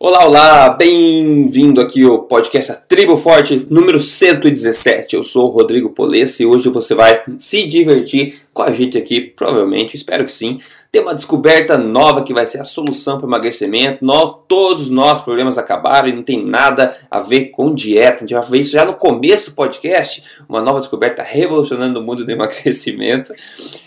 Olá, olá, bem-vindo aqui ao podcast A Tribo Forte número 117. Eu sou o Rodrigo Polesse e hoje você vai se divertir com a gente aqui, provavelmente, espero que sim. Tem uma descoberta nova que vai ser a solução para o emagrecimento. Todos os nossos problemas acabaram e não tem nada a ver com dieta. A gente vai ver isso já no começo do podcast. Uma nova descoberta revolucionando o mundo do emagrecimento.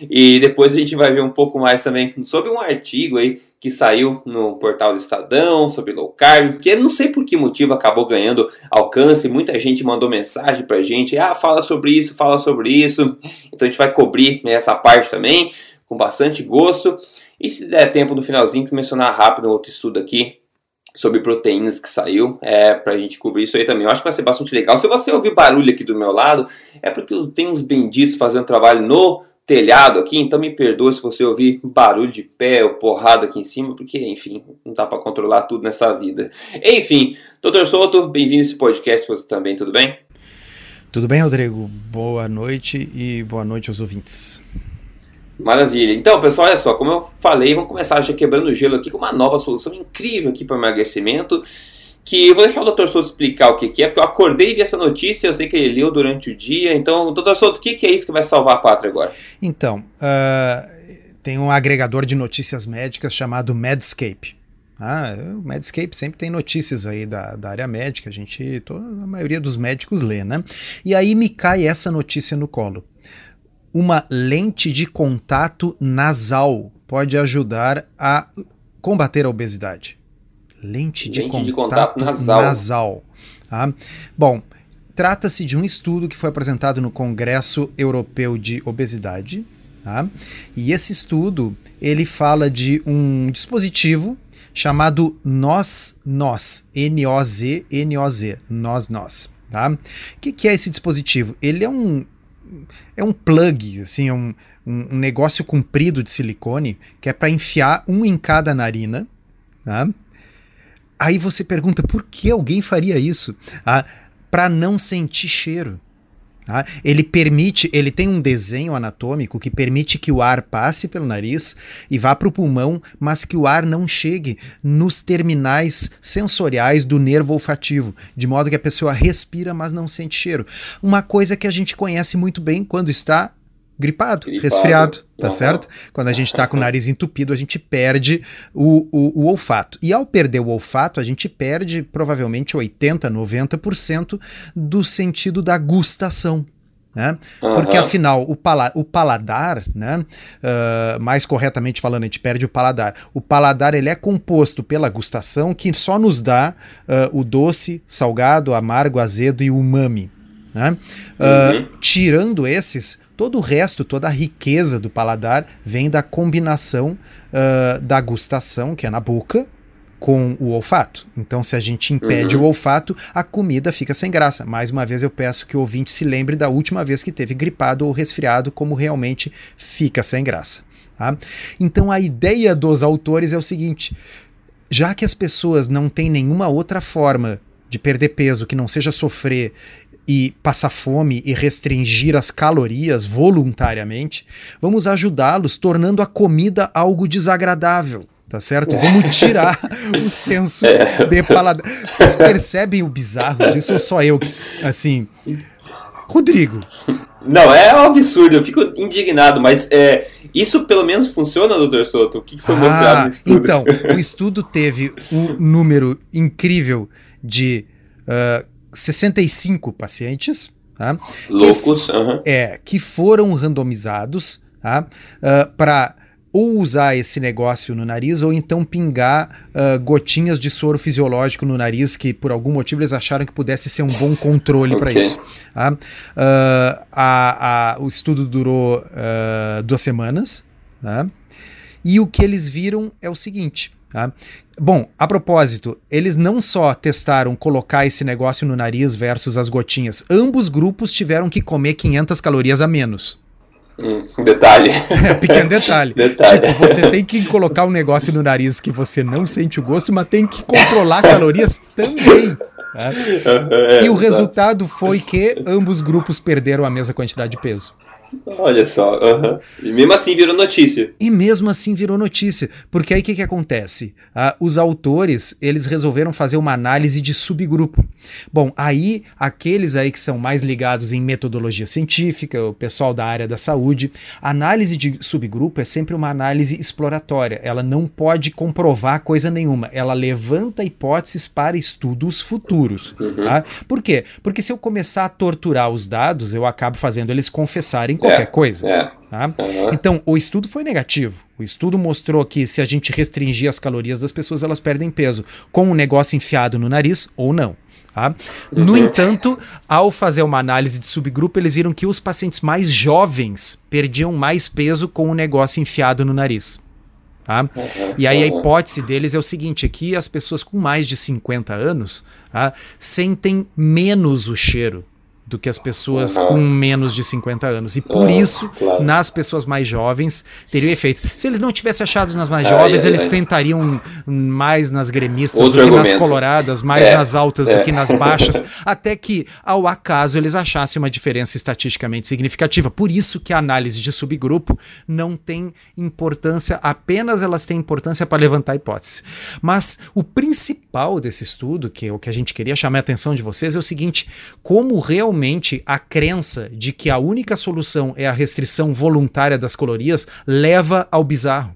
E depois a gente vai ver um pouco mais também sobre um artigo aí que saiu no portal do Estadão sobre low carb, que não sei por que motivo acabou ganhando alcance, muita gente mandou mensagem pra gente, ah, fala sobre isso, fala sobre isso, então a gente vai cobrir essa parte também, com bastante gosto, e se der tempo no finalzinho, mencionar rápido um outro estudo aqui, sobre proteínas que saiu, é pra gente cobrir isso aí também. Eu acho que vai ser bastante legal. Se você ouvir barulho aqui do meu lado, é porque tem uns benditos fazendo trabalho no telhado aqui, então me perdoe se você ouvir barulho de pé ou porrada aqui em cima, porque, enfim, não dá para controlar tudo nessa vida. Enfim, doutor Souto, bem-vindo a esse podcast, você também, tudo bem? Tudo bem, Rodrigo? Boa noite e boa noite aos ouvintes. Maravilha. Então, pessoal, olha só, como eu falei, vamos começar já quebrando o gelo aqui com uma nova solução incrível aqui para emagrecimento que eu vou deixar o Dr. Souto explicar o que, que, é, porque eu acordei e vi essa notícia, eu sei que ele leu durante o dia. Então, Dr. Souto, o que, que, é isso que vai salvar a pátria agora? Então, uh, tem um agregador de notícias médicas chamado Medscape. Ah, o Medscape sempre tem notícias aí da, da área médica, a gente, toda, a maioria dos médicos lê, né? E aí me cai essa notícia no colo. Uma lente de contato nasal pode ajudar a combater a obesidade. Lente de, Lente contato, de contato nasal. nasal tá? Bom, trata-se de um estudo que foi apresentado no Congresso Europeu de Obesidade. Tá? E esse estudo ele fala de um dispositivo chamado NOS-NOS, N-O-Z, N-O-Z, NOS-NOS. Tá? O que, que, é esse dispositivo? Ele é um, é um plug, assim, é um, um, negócio comprido de silicone que é para enfiar um em cada narina. Tá? Aí você pergunta por que alguém faria isso? Ah, para não sentir cheiro. Ah, ele permite, ele tem um desenho anatômico que permite que o ar passe pelo nariz e vá para o pulmão, mas que o ar não chegue nos terminais sensoriais do nervo olfativo, de modo que a pessoa respira, mas não sente cheiro. Uma coisa que a gente conhece muito bem quando está gripado, gripado. resfriado, tá uhum. certo? Quando a gente está com o nariz entupido, a gente perde o, o, o, olfato. E ao perder o olfato, a gente perde provavelmente 80%, 90% do sentido da gustação. Né? Uhum. Porque afinal, o, pala o paladar, né? Uh, mais corretamente falando, a gente perde o paladar. O paladar ele é composto pela gustação que só nos dá uh, o doce, salgado, amargo, azedo e umami. Né? Uh, uhum. Tirando esses, todo o resto, toda a riqueza do paladar vem da combinação uh, da gustação, que é na boca, com o olfato. Então, se a gente impede uhum. o olfato, a comida fica sem graça. Mais uma vez, eu peço que o ouvinte se lembre da última vez que teve gripado ou resfriado, como realmente fica sem graça. Tá? Então, a ideia dos autores é o seguinte: já que as pessoas não têm nenhuma outra forma de perder peso que não seja sofrer e passar fome e restringir as calorias voluntariamente, vamos ajudá-los tornando a comida algo desagradável. Tá certo? Vamos tirar o senso de paladar. Vocês percebem o bizarro disso ou só eu? Assim. Rodrigo. Não, é um absurdo, eu fico indignado, mas é, isso pelo menos funciona, doutor Soto? O que, foi ah, mostrado no estudo? Então, o estudo teve um número incrível de uh, 65 pacientes. Tá? Loucos, que, uhum. É, que foram randomizados tá? Uh, para ou usar esse negócio no nariz ou então pingar uh, gotinhas de soro fisiológico no nariz que por algum motivo eles acharam que pudesse ser um bom controle okay. para isso. Tá? Uh, a, a, o estudo durou uh, duas semanas tá? e o que eles viram é o seguinte. Tá? Bom, a propósito, eles não só testaram colocar esse negócio no nariz versus as gotinhas, ambos grupos tiveram que comer 500 calorias a menos. Hum, detalhe. É, pequeno detalhe. detalhe. Tipo, você tem que colocar um negócio no nariz que você não sente o gosto, mas tem que controlar calorias também. Né? É, e o resultado foi que ambos grupos perderam a mesma quantidade de peso. Olha só, uhum. e mesmo assim virou notícia. E mesmo assim virou notícia, porque aí o que, que acontece? Ah, os autores eles resolveram fazer uma análise de subgrupo. Bom, aí aqueles aí que são mais ligados em metodologia científica, o pessoal da área da saúde, análise de subgrupo é sempre uma análise exploratória. Ela não pode comprovar coisa nenhuma. Ela levanta hipóteses para estudos futuros. Uhum. Tá? Por quê? Porque se eu começar a torturar os dados, eu acabo fazendo eles confessarem qualquer é, coisa. É. Tá? Uhum. Então, o estudo foi negativo. O estudo mostrou que se a gente restringir as calorias das pessoas, elas perdem peso, com um negócio enfiado no nariz ou não. Tá? Uhum. No entanto, ao fazer uma análise de subgrupo, eles viram que os pacientes mais jovens perdiam mais peso com o negócio enfiado no nariz. Tá? Uhum. E aí a hipótese deles é o seguinte: aqui as pessoas com mais de 50 anos tá, sentem menos o cheiro do que as pessoas uhum. com menos de 50 anos. E por uhum, isso, claro. nas pessoas mais jovens, teria efeito. Se eles não tivessem achado nas mais jovens, eles tentariam mais nas gremistas Outro do que argumento. nas coloradas, mais é, nas altas é. do que nas baixas, até que, ao acaso, eles achassem uma diferença estatisticamente significativa. Por isso que a análise de subgrupo não tem importância, apenas elas têm importância para levantar hipóteses. Mas o principal desse estudo, que é o que a gente queria chamar a atenção de vocês, é o seguinte: como realmente realmente a crença de que a única solução é a restrição voluntária das calorias leva ao bizarro.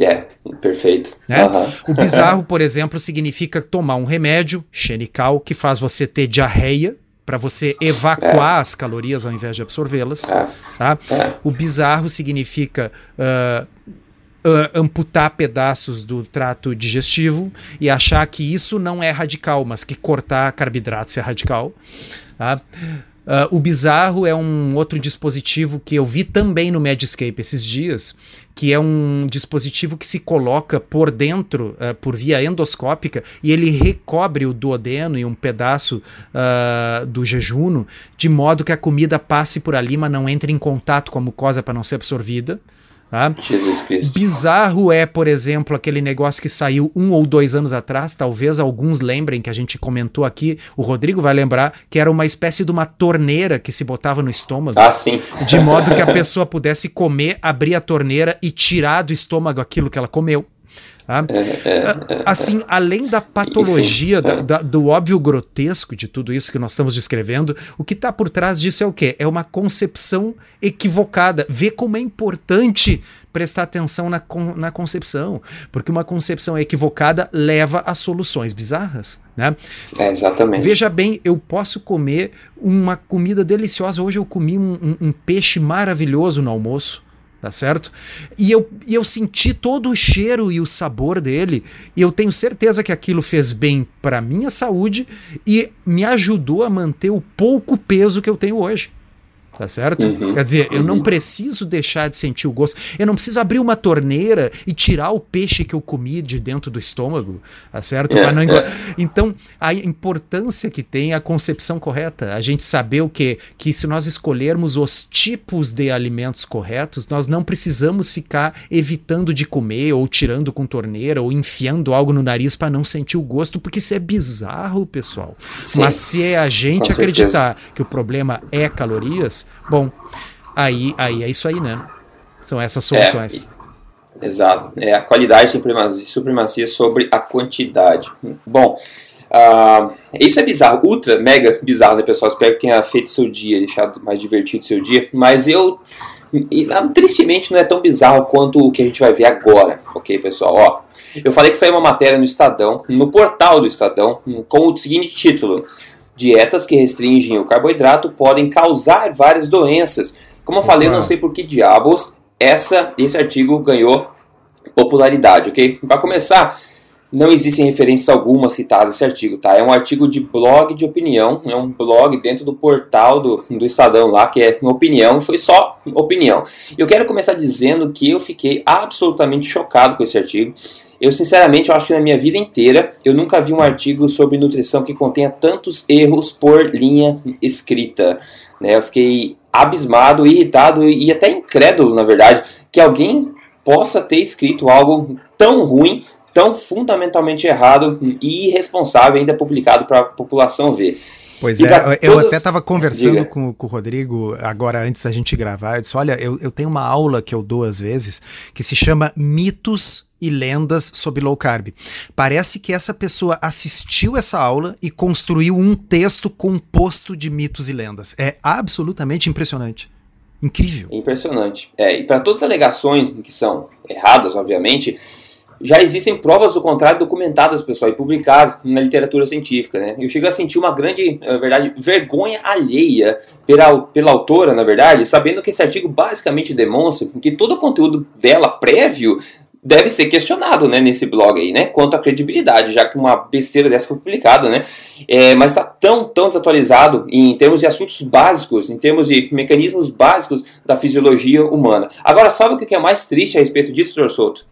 É, perfeito. Né? Uhum. O bizarro, por exemplo, significa tomar um remédio, xenical, que faz você ter diarreia, para você evacuar é. as calorias ao invés de absorvê-las. É. Tá? É. O bizarro significa uh, uh, amputar pedaços do trato digestivo e achar que isso não é radical, mas que cortar carboidratos é radical. Tá? Uh, o bizarro é um outro dispositivo que eu vi também no Medscape esses dias, que é um dispositivo que se coloca por dentro, uh, por via endoscópica, e ele recobre o duodeno e um pedaço uh, do jejuno, de modo que a comida passe por ali, mas não entre em contato com a mucosa para não ser absorvida. Tá? Jesus Cristo. Bizarro é, por exemplo, aquele negócio que saiu um ou dois anos atrás, talvez alguns lembrem que a gente comentou aqui, o Rodrigo vai lembrar, que era uma espécie de uma torneira que se botava no estômago. Ah, sim. De modo que a pessoa pudesse comer, abrir a torneira e tirar do estômago aquilo que ela comeu. Tá? É, assim, além da patologia, Enfim, da, da, do óbvio grotesco de tudo isso que nós estamos descrevendo, o que está por trás disso é o quê? É uma concepção equivocada. Vê como é importante prestar atenção na, na concepção, porque uma concepção equivocada leva a soluções bizarras. Né? É, exatamente. Veja bem, eu posso comer uma comida deliciosa. Hoje eu comi um, um, um peixe maravilhoso no almoço tá certo? E eu, e eu senti todo o cheiro e o sabor dele, e eu tenho certeza que aquilo fez bem para minha saúde e me ajudou a manter o pouco peso que eu tenho hoje. Tá certo? Uhum, Quer dizer, eu não uhum. preciso deixar de sentir o gosto. Eu não preciso abrir uma torneira e tirar o peixe que eu comi de dentro do estômago. Tá certo? É, é. Então, a importância que tem a concepção correta. A gente saber o que? Que se nós escolhermos os tipos de alimentos corretos, nós não precisamos ficar evitando de comer ou tirando com torneira ou enfiando algo no nariz para não sentir o gosto, porque isso é bizarro, pessoal. Sim, Mas se é a gente acreditar que o problema é calorias, Bom, aí, aí é isso aí, né? São essas soluções. É, exato. É a qualidade tem supremacia sobre a quantidade. Bom, uh, isso é bizarro, ultra, mega bizarro, né, pessoal? Espero que tenha feito seu dia, deixado mais divertido seu dia. Mas eu. Ah, tristemente não é tão bizarro quanto o que a gente vai ver agora, ok, pessoal? Ó, eu falei que saiu uma matéria no Estadão, no portal do Estadão, com o seguinte título: Dietas que restringem o carboidrato podem causar várias doenças. Como eu falei, não sei por que diabos essa, esse artigo ganhou popularidade, ok? Para começar, não existem referências alguma citadas nesse artigo, tá? É um artigo de blog de opinião, é um blog dentro do portal do, do Estadão lá, que é opinião, foi só opinião. Eu quero começar dizendo que eu fiquei absolutamente chocado com esse artigo. Eu, sinceramente, eu acho que na minha vida inteira eu nunca vi um artigo sobre nutrição que contenha tantos erros por linha escrita. Né? Eu fiquei abismado, irritado e até incrédulo, na verdade, que alguém possa ter escrito algo tão ruim, tão fundamentalmente errado e irresponsável, ainda publicado para a população ver. Pois é, eu até estava conversando com, com, o Rodrigo agora antes da gente gravar. Eu disse: olha, eu, eu tenho uma aula que eu dou às vezes que se chama Mitos e lendas sobre low carb. Parece que essa pessoa assistiu essa aula e construiu um texto composto de mitos e lendas. É absolutamente impressionante. Incrível. Impressionante. É, e para todas as alegações que são erradas, obviamente, já existem provas do contrário documentadas, pessoal, e publicadas na literatura científica, né? Eu chego a sentir uma grande, na verdade, vergonha alheia pela, pela autora, na verdade, sabendo que esse artigo basicamente demonstra que todo o conteúdo dela prévio deve ser questionado, né, nesse blog aí, né, quanto à credibilidade, já que uma besteira dessa foi publicada, né, é, mas está tão, tão desatualizado em termos de assuntos básicos, em termos de mecanismos básicos da fisiologia humana. Agora, sabe o que é mais triste a respeito disso, Dr. Souto?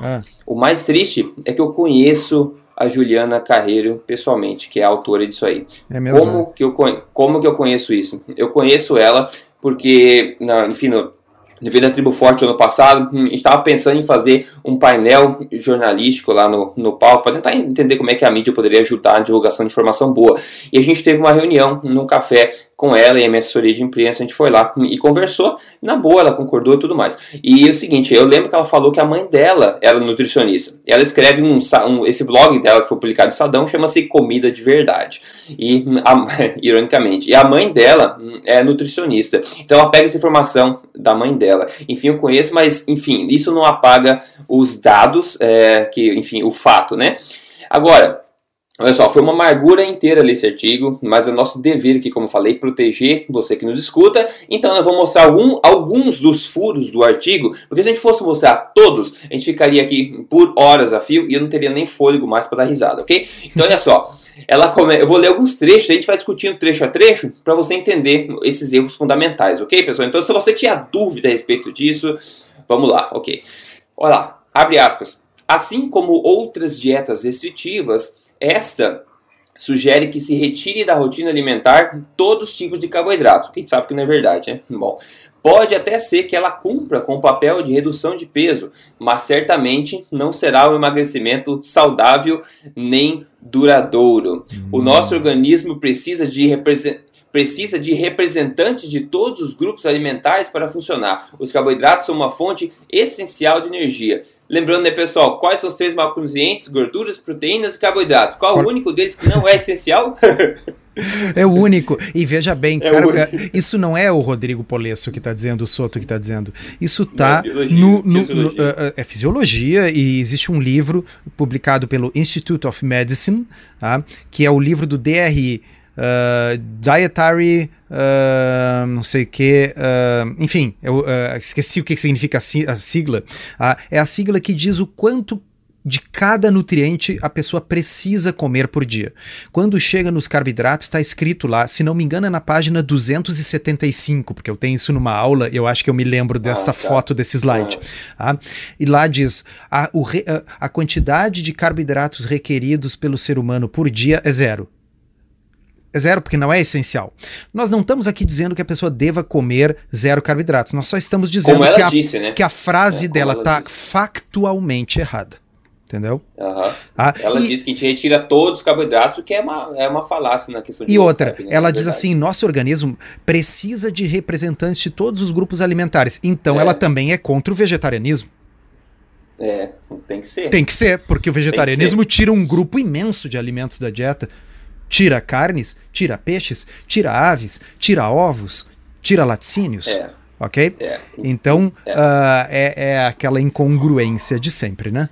É. O mais triste é que eu conheço a Juliana Carreiro pessoalmente, que é a autora disso aí. É mesmo? Como, que eu, como que eu conheço isso? Eu conheço ela porque, na, enfim, no, devido à Tribo Forte ano passado, hum, estava pensando em fazer um painel jornalístico lá no, no palco para tentar entender como é que a mídia poderia ajudar na divulgação de informação boa. E a gente teve uma reunião num café com ela e a minha assessoria de imprensa, a gente foi lá e conversou, na boa, ela concordou e tudo mais. E é o seguinte, eu lembro que ela falou que a mãe dela era nutricionista. Ela escreve um, um esse blog dela que foi publicado no Estadão, chama-se Comida de Verdade. E, a, ironicamente, e a mãe dela hum, é nutricionista. Então ela pega essa informação da mãe dela. Enfim, eu conheço, mas enfim, isso não apaga os dados, é, que, enfim, o fato, né? Agora, Olha só, foi uma amargura inteira ler esse artigo, mas é nosso dever aqui, como eu falei, proteger você que nos escuta. Então eu vou mostrar algum, alguns dos furos do artigo, porque se a gente fosse mostrar todos, a gente ficaria aqui por horas a fio e eu não teria nem fôlego mais para dar risada, ok? Então olha só, ela come... eu vou ler alguns trechos, a gente vai discutindo trecho a trecho para você entender esses erros fundamentais, ok, pessoal? Então se você tinha dúvida a respeito disso, vamos lá, ok? Olha lá, abre aspas. Assim como outras dietas restritivas, esta sugere que se retire da rotina alimentar todos os tipos de carboidrato. Quem sabe que não é verdade, né? Bom, pode até ser que ela cumpra com o papel de redução de peso, mas certamente não será um emagrecimento saudável nem duradouro. Hum. O nosso organismo precisa de representar precisa de representantes de todos os grupos alimentares para funcionar. Os carboidratos são uma fonte essencial de energia. Lembrando, né, pessoal, quais são os três macronutrientes? Gorduras, proteínas e carboidratos. Qual o único deles que não é essencial? É o único. E veja bem, é cara, isso não é o Rodrigo Polesso que está dizendo, o Soto que está dizendo. Isso está é no, no, no uh, é fisiologia e existe um livro publicado pelo Institute of Medicine, tá? que é o livro do DRI uh, dietary, uh, não sei o que, uh, enfim, eu esqueci o que significa a sigla. é a sigla que diz o quanto de cada nutriente a pessoa precisa comer por dia. Quando chega nos carboidratos, está escrito lá, se não me engano, é na página 275, porque eu tenho isso numa aula, eu acho que eu me lembro desta ah, foto desse slide. Ah. E lá diz: a, o, a quantidade de carboidratos requeridos pelo ser humano por dia é zero. É zero, porque não é essencial. Nós não estamos aqui dizendo que a pessoa deva comer zero carboidratos. Nós só estamos dizendo que a, disse, né? que a frase é, dela está factualmente errada. Entendeu? Uhum. Ah, ela e, diz que a gente retira todos os carboidratos, o que é uma, é uma falácia na questão de. E outra, carb, né? ela diz assim: nosso organismo precisa de representantes de todos os grupos alimentares. Então é. ela também é contra o vegetarianismo. É, tem que ser. Tem que ser, porque o vegetarianismo tira um grupo imenso de alimentos da dieta. Tira carnes, tira peixes, tira aves, tira ovos, tira laticínios. É. Ok? É. Então, é. Uh, é, aquela incongruência de sempre, né?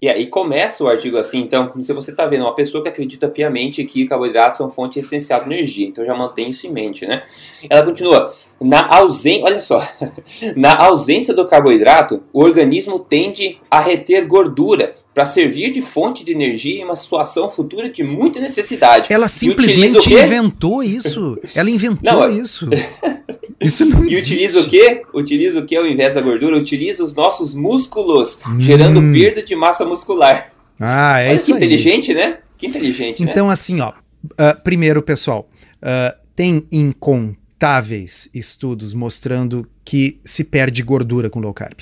E aí começa o artigo assim, então, se você está vendo uma pessoa que acredita piamente que carboidratos são fonte essencial de energia, então já mantém isso em mente, né? Ela continua, na ausência, olha só, na ausência do carboidrato, o organismo tende a reter gordura para servir de fonte de energia em uma situação futura de muita necessidade. Ela simplesmente inventou isso. Ela inventou não, isso. Isso não existe. E utiliza o quê? Utiliza o quê ao invés da gordura? Utiliza os nossos músculos, hum. gerando perda de massa muscular. Ah, é Olha isso que inteligente, né? Que inteligente, né? Então, né? assim, ó. Uh, primeiro, pessoal, uh, tem incontáveis estudos mostrando que se perde gordura com low carb.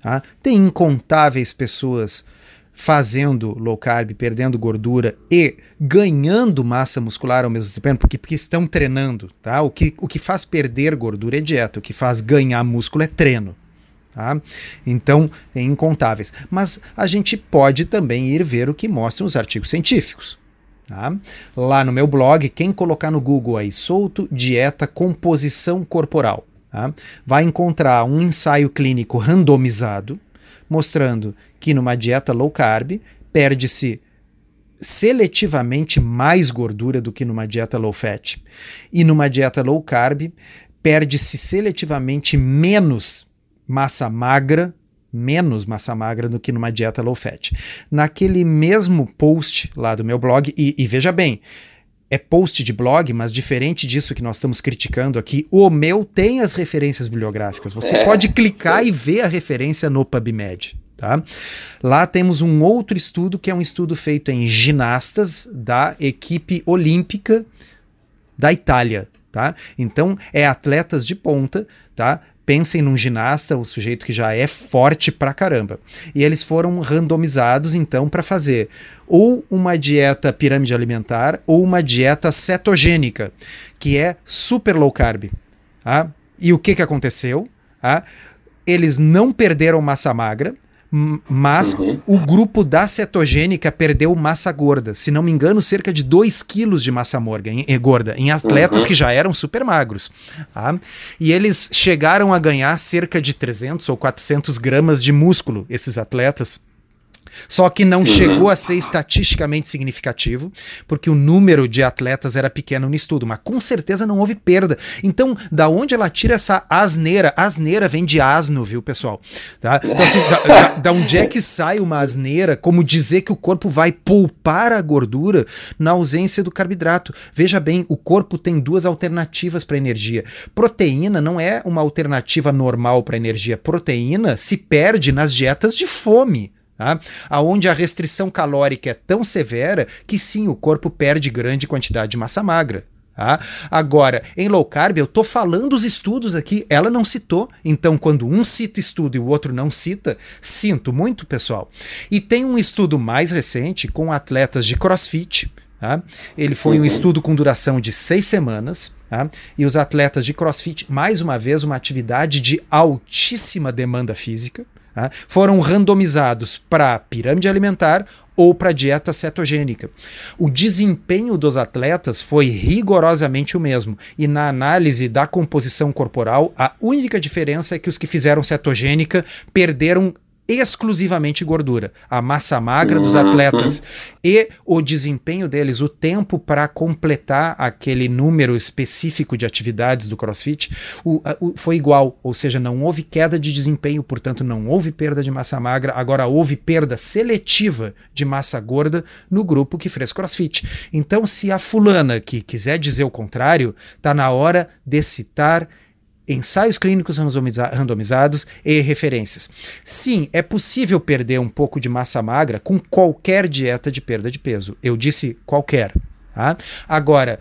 Tá? Tem incontáveis pessoas fazendo low carb, perdendo gordura e ganhando massa muscular ao mesmo tempo, porque, porque estão treinando, tá? O que, o que faz perder gordura é dieta, o que faz ganhar músculo é treino. Tá? Então, é incontáveis. Mas a gente pode também ir ver o que mostram os artigos científicos. Tá? Lá no meu blog, quem colocar no Google aí, solto, dieta, composição corporal, tá? vai encontrar um ensaio clínico randomizado mostrando que numa dieta low carb perde-se seletivamente mais gordura do que numa dieta low fat. E numa dieta low carb perde-se seletivamente menos massa magra, menos massa magra do que numa dieta low fat. Naquele mesmo post lá do meu blog, e, e veja bem, é post de blog, mas diferente disso que nós estamos criticando aqui, o meu tem as referências bibliográficas. Você é, pode clicar sim. e ver a referência no PubMed. Tá? Lá temos um outro estudo que é um estudo feito em ginastas da equipe olímpica da Itália. Tá? Então, é atletas de ponta, tá? Pensem num ginasta, o sujeito que já é forte pra caramba. E eles foram randomizados então para fazer ou uma dieta pirâmide alimentar ou uma dieta cetogênica, que é super low carb. Tá? E o que, que aconteceu? Tá? Eles não perderam massa magra, mas uhum. o grupo da cetogênica perdeu massa gorda. Se não me engano, cerca de 2 quilos de massa morga, em, gorda, em atletas uhum. que já eram super magros. Tá? E eles chegaram a ganhar cerca de 300 ou 400 gramas de músculo, esses atletas. Só que não uhum. chegou a ser estatisticamente significativo, porque o número de atletas era pequeno no estudo, mas com certeza não houve perda. Então, da onde ela tira essa asneira? Asneira vem de asno, viu, pessoal? Tá? Então, assim, da, da, da, onde é que sai uma asneira como dizer que o corpo vai poupar a gordura na ausência do carboidrato? Veja bem, o corpo tem duas alternativas para energia. Proteína não é uma alternativa normal para energia. Proteína se perde nas dietas de fome. Tá? Aonde a restrição calórica é tão severa que sim, o corpo perde grande quantidade de massa magra. Tá? Agora, em low carb, eu estou falando os estudos aqui, ela não citou. Então, quando um cita estudo e o outro não cita, sinto muito, pessoal. E tem um estudo mais recente com atletas de crossfit. Tá? Ele foi um estudo com duração de seis semanas. Tá? E os atletas de crossfit, mais uma vez, uma atividade de altíssima demanda física. Tá? Foram randomizados para pirâmide alimentar ou para dieta cetogênica. O desempenho dos atletas foi rigorosamente o mesmo, e na análise da composição corporal, a única diferença é que os que fizeram cetogênica perderam exclusivamente gordura. A massa magra dos uhum. atletas e o desempenho deles, o tempo para completar aquele número específico de atividades do CrossFit, o, o, foi igual. Ou seja, não houve queda de desempenho, portanto, não houve perda de massa magra, agora houve perda seletiva de massa gorda no grupo que fez CrossFit. Então, se a fulana que quiser dizer o contrário, está na hora de citar ensaios clínicos randomizados e referências. Sim, é possível perder um pouco de massa magra com qualquer dieta de perda de peso. Eu disse qualquer. Tá? Agora,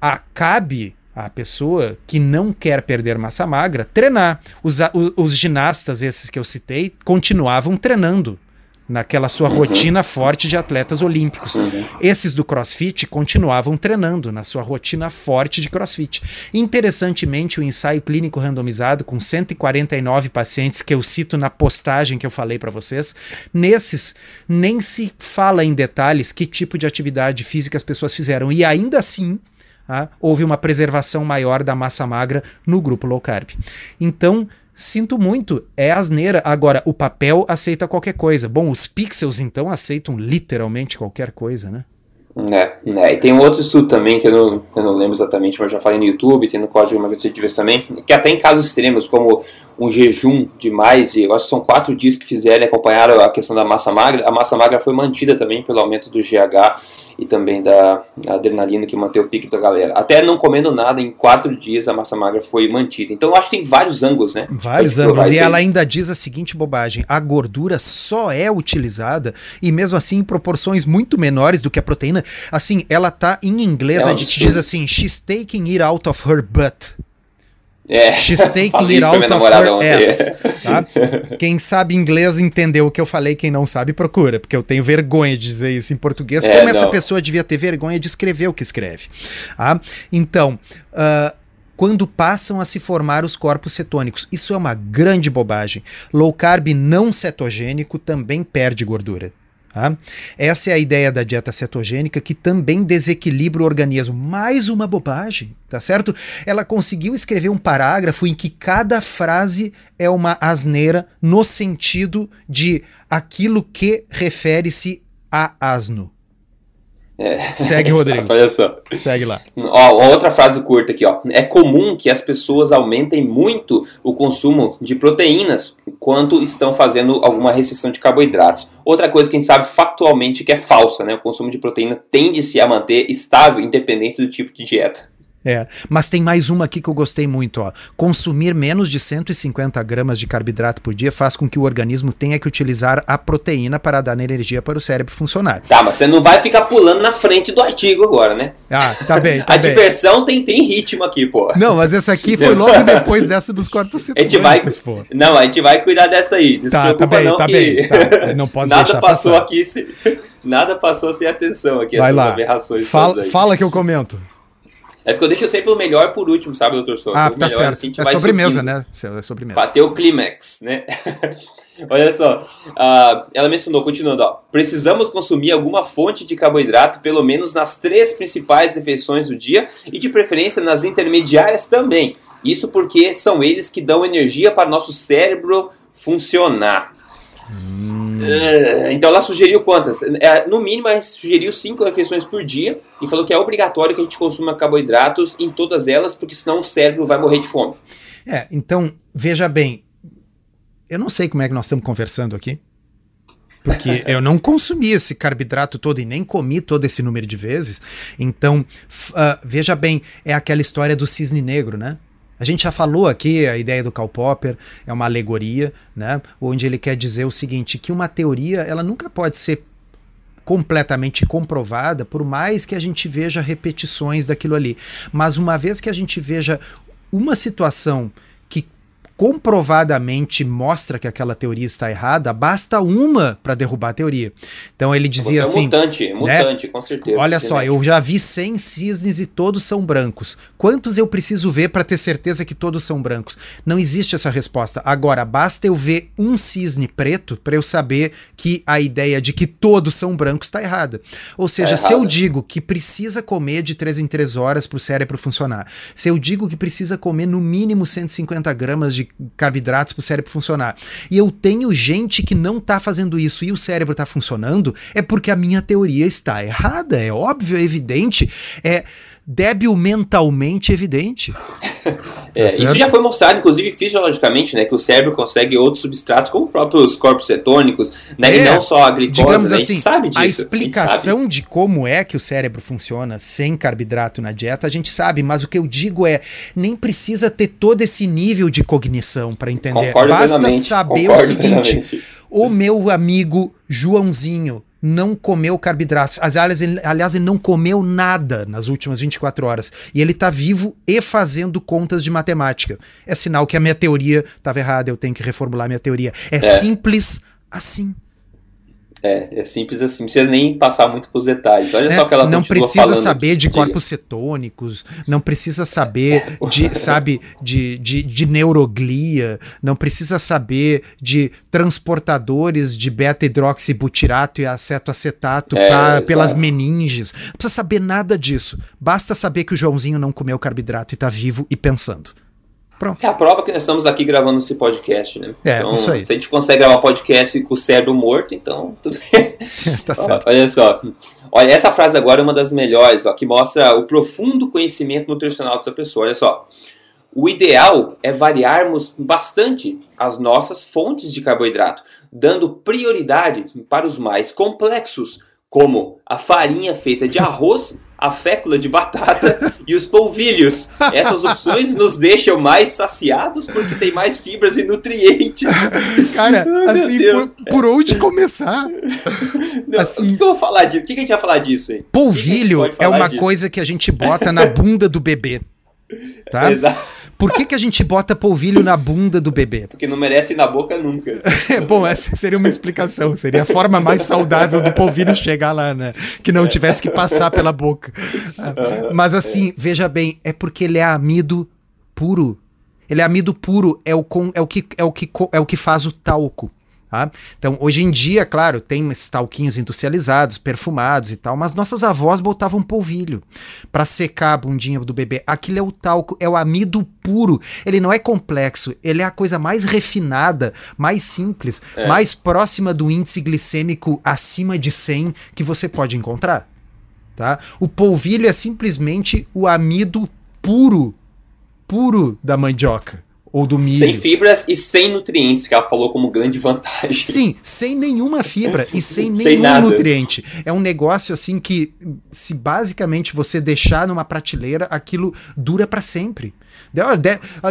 a, cabe a pessoa que não quer perder massa magra treinar. Os, os, os ginastas, esses que eu citei, continuavam treinando naquela sua uhum. rotina forte de atletas olímpicos. Uhum. Esses do CrossFit continuavam treinando na sua rotina forte de CrossFit. Interessantemente, o ensaio clínico randomizado com 149 pacientes que eu cito na postagem que eu falei para vocês, nesses nem se fala em detalhes que tipo de atividade física as pessoas fizeram e ainda assim ah, houve uma preservação maior da massa magra no grupo low carb. Então, Sinto muito, é asneira. Agora, o papel aceita qualquer coisa. Bom, os pixels então aceitam literalmente qualquer coisa, né? É, né, e tem um outro estudo também que eu não, eu não lembro exatamente, mas já falei no YouTube, tem no Código Emagrecer de Vez também, que até em casos extremos, como um jejum de mais eu acho que são quatro dias que fizeram e acompanharam a questão da massa magra, a massa magra foi mantida também pelo aumento do GH e também da adrenalina que mantém o pique da galera. Até não comendo nada, em quatro dias a massa magra foi mantida. Então eu acho que tem vários ângulos, né? Vários ângulos. E ela ainda diz a seguinte bobagem: a gordura só é utilizada, e mesmo assim em proporções muito menores do que a proteína. Assim, ela tá em inglês, é a gente diz assim: she's taking it out of her butt. É, taking it out of ass. Tá? Quem sabe inglês entendeu o que eu falei, quem não sabe procura, porque eu tenho vergonha de dizer isso em português. É, Como não. essa pessoa devia ter vergonha de escrever o que escreve? Tá? Então, uh, quando passam a se formar os corpos cetônicos. Isso é uma grande bobagem. Low carb não cetogênico também perde gordura. Tá? Essa é a ideia da dieta cetogênica que também desequilibra o organismo. Mais uma bobagem, tá certo? Ela conseguiu escrever um parágrafo em que cada frase é uma asneira no sentido de aquilo que refere-se a asno. É. Segue, Rodrigo. Olha só. Segue lá. Ó, outra frase curta aqui, ó. É comum que as pessoas aumentem muito o consumo de proteínas enquanto estão fazendo alguma restrição de carboidratos. Outra coisa que a gente sabe factualmente que é falsa, né? O consumo de proteína tende-se a manter estável, independente do tipo de dieta. É, mas tem mais uma aqui que eu gostei muito, ó. Consumir menos de 150 gramas de carboidrato por dia faz com que o organismo tenha que utilizar a proteína para dar energia para o cérebro funcionar. Tá, mas você não vai ficar pulando na frente do artigo agora, né? Ah, tá bem, tá A bem. diversão tem, tem ritmo aqui, pô. Não, mas essa aqui foi logo depois dessa dos corpos gente vai, pô. Não, a gente vai cuidar dessa aí. Não tá, se preocupa tá bem, não tá que... Bem, tá. Não pode Nada passou passar. aqui, se... nada passou sem atenção aqui, vai essas lá. aberrações. Fala, fala que eu comento. É porque eu deixo sempre o melhor por último, sabe, doutor Souza? Ah, tá melhor, certo. Assim, é sobremesa, né? É sobremesa. Bateu o clímax, né? Olha só, uh, ela mencionou, continuando, ó, precisamos consumir alguma fonte de carboidrato pelo menos nas três principais refeições do dia e de preferência nas intermediárias também. Isso porque são eles que dão energia para o nosso cérebro funcionar. Hum. Então ela sugeriu quantas? Uh, no mínimo, ela sugeriu cinco refeições por dia e falou que é obrigatório que a gente consuma carboidratos em todas elas, porque senão o cérebro vai morrer de fome. É, então, veja bem, eu não sei como é que nós estamos conversando aqui. Porque eu não consumi esse carboidrato todo e nem comi todo esse número de vezes. Então, uh, veja bem, é aquela história do cisne negro, né? A gente já falou aqui a ideia do Karl Popper, é uma alegoria, né? Onde ele quer dizer o seguinte, que uma teoria, ela nunca pode ser completamente comprovada, por mais que a gente veja repetições daquilo ali. Mas uma vez que a gente veja uma situação comprovadamente mostra que aquela teoria está errada, basta uma para derrubar a teoria. Então ele dizia Você é assim. mutante, né? mutante, com certeza. Olha só, eu já vi 100 cisnes e todos são brancos. Quantos eu preciso ver para ter certeza que todos são brancos? Não existe essa resposta. Agora, basta eu ver um cisne preto para eu saber que a ideia de que todos são brancos está errada. Ou seja, é se eu digo que precisa comer de 3 em 3 horas para o cérebro funcionar, se eu digo que precisa comer no mínimo 150 gramas de carboidratos para o cérebro funcionar. E eu tenho gente que não está fazendo isso e o cérebro está funcionando, é porque a minha teoria está errada. É óbvio, é evidente. É débil mentalmente evidente. é, tá isso já foi mostrado, inclusive fisiologicamente, né, que o cérebro consegue outros substratos, como próprios corpos cetônicos, né, é, e não só a glicose, né, assim, a gente sabe disso. A explicação a de como é que o cérebro funciona sem carboidrato na dieta, a gente sabe, mas o que eu digo é, nem precisa ter todo esse nível de cognição para entender. Concordo Basta saber o seguinte, plenamente. o meu amigo Joãozinho não comeu carboidratos. Aliás ele, aliás, ele não comeu nada nas últimas 24 horas. E ele está vivo e fazendo contas de matemática. É sinal que a minha teoria estava errada, eu tenho que reformular minha teoria. É, é. simples assim. É, é simples assim, não precisa nem passar muito pros detalhes. Olha é, só que ela Não precisa saber de corpos cetônicos, não precisa saber de, sabe, de, de, de neuroglia, não precisa saber de transportadores de beta-hidroxibutirato e acetoacetato é, pra, pelas meninges. Não precisa saber nada disso. Basta saber que o Joãozinho não comeu carboidrato e tá vivo e pensando. Pronto. É a prova que nós estamos aqui gravando esse podcast, né? É, então, isso aí. Se a gente consegue gravar podcast com o cérebro morto, então tudo bem. tá certo. Olha só. Olha, essa frase agora é uma das melhores, ó, que mostra o profundo conhecimento nutricional dessa pessoa. Olha só. O ideal é variarmos bastante as nossas fontes de carboidrato, dando prioridade para os mais complexos, como a farinha feita de arroz a fécula de batata e os polvilhos. Essas opções nos deixam mais saciados porque tem mais fibras e nutrientes. Cara, assim, por, por, onde começar? Não, assim, o que eu vou falar disso? O que a gente vai falar disso aí? Polvilho é uma disso? coisa que a gente bota na bunda do bebê. Tá? Exato. Por que, que a gente bota polvilho na bunda do bebê? Porque não merece ir na boca nunca. Bom, essa seria uma explicação. Seria a forma mais saudável do polvilho chegar lá, né? Que não tivesse que passar pela boca. Mas assim, veja bem, é porque ele é amido puro. Ele é amido puro, é o, é o, que, é o, que, é o que faz o talco. Tá? Então, hoje em dia, claro, tem esses talquinhos industrializados, perfumados e tal, mas nossas avós botavam polvilho para secar a bundinha do bebê. Aquilo é o talco, é o amido puro. Ele não é complexo, ele é a coisa mais refinada, mais simples, é. mais próxima do índice glicêmico acima de 100 que você pode encontrar. Tá? O polvilho é simplesmente o amido puro, puro da mandioca ou do milho. Sem fibras e sem nutrientes, que ela falou como grande vantagem. Sim, sem nenhuma fibra e sem, sem nenhum nada. nutriente. É um negócio assim que, se basicamente você deixar numa prateleira, aquilo dura para sempre.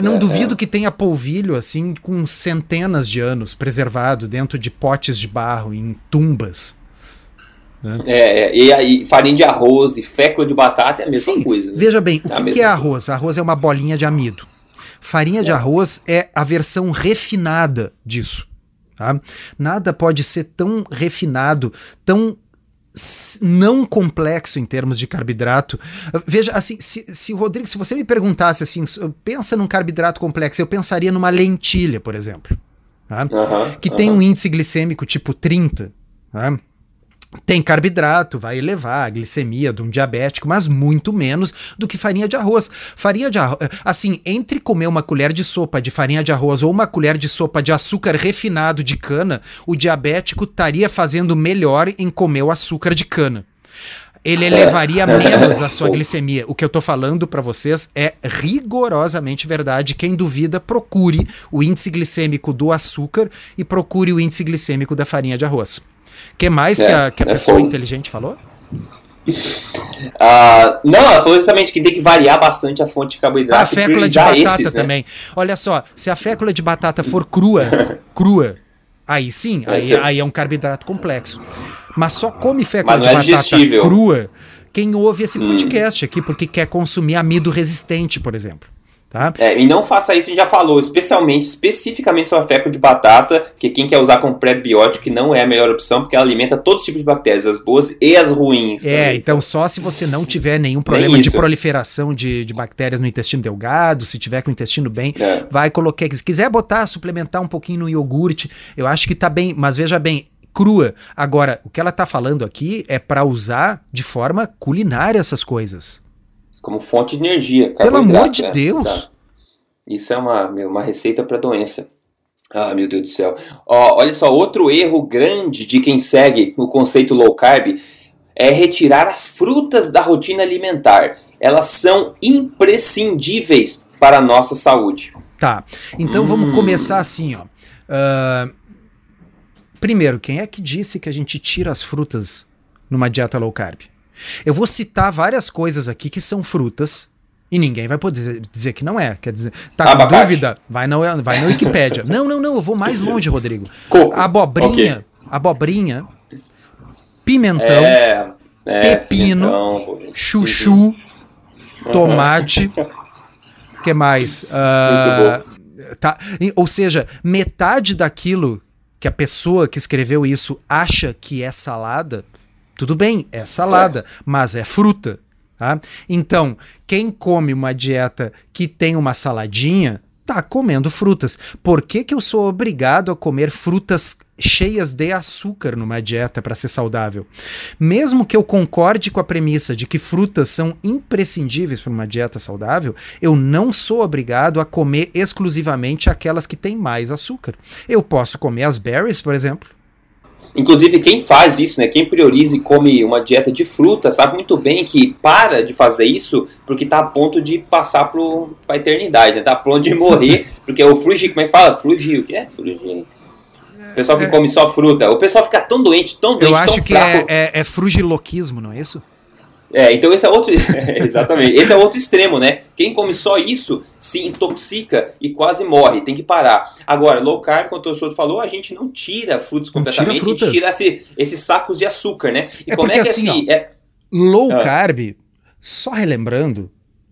não é, duvido é. que tenha polvilho assim com centenas de anos preservado dentro de potes de barro, em tumbas. Né? É, é, e aí farinha de arroz e fécula de batata é a mesma Sim, coisa. Veja bem, o é que, que é arroz? Arroz é uma bolinha de amido. Farinha de arroz é a versão refinada disso. Tá? Nada pode ser tão refinado, tão não complexo em termos de carboidrato. Veja, assim, se, se Rodrigo, se você me perguntasse assim, pensa num carboidrato complexo, eu pensaria numa lentilha, por exemplo. Tá? Uhum, que uhum. tem um índice glicêmico tipo 30. Tá? Tem carboidrato, vai elevar a glicemia de um diabético, mas muito menos do que farinha de arroz. Farinha de arroz, assim, entre comer uma colher de sopa de farinha de arroz ou uma colher de sopa de açúcar refinado de cana, o diabético estaria fazendo melhor em comer o açúcar de cana. Ele elevaria menos a sua glicemia. O que eu tô falando para vocês é rigorosamente verdade. Quem duvida, procure o índice glicêmico do açúcar e procure o índice glicêmico da farinha de arroz que mais é, que a, que a é pessoa fogo. inteligente falou? Uh, não, ela falou justamente que tem que variar bastante a fonte de carboidrato. A fécula de batata esses, né? também. Olha só, se a fécula de batata for crua, crua, aí sim, aí, aí, é um carboidrato complexo. Mas só come fécula de é batata digestível. crua quem ouve esse hum. podcast hum. aqui porque quer consumir amido resistente, por exemplo. Tá? É, e não faça isso, a gente já falou, especialmente, especificamente sobre a fécula de batata, que quem quer usar como pré-biótico não é a melhor opção, porque ela alimenta todos os tipos de bactérias, as boas e as ruins. É, também. então só se você não tiver nenhum problema de proliferação de, de bactérias no intestino delgado, se tiver com o intestino bem, é. vai colocar. Se quiser botar, suplementar um pouquinho no iogurte, eu acho que tá bem, mas veja bem, crua. Agora, o que ela tá falando aqui é para usar de forma culinária essas coisas como fonte de energia. Pelo amor de é, Deus! Isso é uma, uma receita para doença. Ah, meu Deus do céu. Ó, olha só, outro erro grande de quem segue o conceito low carb é retirar as frutas da rotina alimentar. Elas são imprescindíveis para a nossa saúde. Tá, então hum. vamos começar assim, ó. Uh, primeiro, quem é que disse que a gente tira as frutas numa dieta low carb? Eu vou citar várias coisas aqui que são frutas e ninguém vai poder dizer que não é. Quer dizer, tá com dúvida? Vai na, vai na Wikipédia. não, não, não, eu vou mais longe, Rodrigo. Coco. Abobrinha, okay. abobrinha, pimentão, é, é, pepino, pimentão, chuchu, tomate, que mais? Uh, tá, ou seja, metade daquilo que a pessoa que escreveu isso acha que é salada tudo bem, é salada, é. mas é fruta. Tá? Então, quem come uma dieta que tem uma saladinha, tá comendo frutas. Por que, que eu sou obrigado a comer frutas cheias de açúcar numa dieta para ser saudável? Mesmo que eu concorde com a premissa de que frutas são imprescindíveis para uma dieta saudável, eu não sou obrigado a comer exclusivamente aquelas que têm mais açúcar. Eu posso comer as berries, por exemplo, Inclusive, quem faz isso, né, quem prioriza e come uma dieta de fruta, sabe muito bem que para de fazer isso porque está a ponto de passar para a eternidade, né? Tá a ponto de morrer, porque o frugir, como é que fala? Frugir, o que é? Frugir. O pessoal que é, come só fruta. O pessoal fica tão doente, tão doente, Eu acho tão que fraco. É, é, é frugiloquismo, não é isso? É, então esse é outro. exatamente. Esse é outro extremo, né? Quem come só isso se intoxica e quase morre, tem que parar. Agora, low carb, como o senhor falou, a gente não tira frutos completamente, tira a gente tira esse, esses sacos de açúcar, né? E é como é que é assim? Ó, é... Low ah. carb, só relembrando,